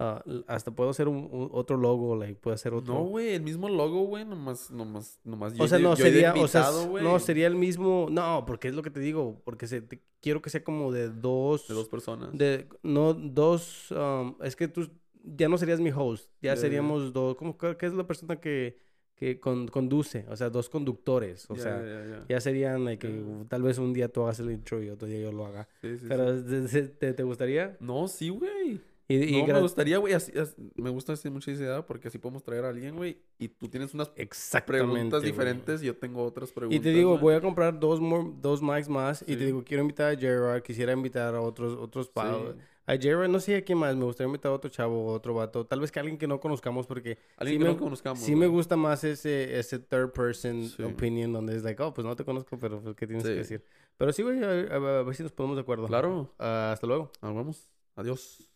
a- Hasta puedo hacer un, un- otro logo, like, puedo hacer otro... No, güey, el mismo logo, güey, nomás, nomás, nomás. O sea, yo- no yo sería, o sea, invitado, güey, no sería el mismo, no, porque es lo que te digo, porque se, te- quiero que sea como de dos, De dos personas. de, no, dos, um, es que tú ya no serías mi host, ya ya. seríamos dos, como que qué es la persona que, que con- conduce, o sea, dos conductores, o Ya, sea, ya, serían, like, que tal vez un día tú hagas el intro y otro día yo lo haga, Sí, sí, pero sí. ¿te, te- gustaría? No, sí, güey. Y, y No, me gustaría, güey, me gusta así mucho esa idea porque así podemos traer a alguien, güey, y tú tienes unas preguntas diferentes y yo tengo otras preguntas. Y te digo, güey. voy a comprar dos, more- dos mics más. Y Sí. te digo, quiero invitar a Gerard. Quisiera invitar a otros, otros Sí. A Gerard, no sé a quién más. Me gustaría invitar a otro chavo, otro vato. Tal vez que alguien que no conozcamos porque Alguien sí que me- no conozcamos. sí me gusta más ese, ese third person Sí. opinion donde es like, oh, pues no te conozco, pero pues, ¿qué tienes que decir? Pero sí, güey, a, a- a ver si nos ponemos de acuerdo. Claro. Ah, hasta luego. Nos vemos. Adiós.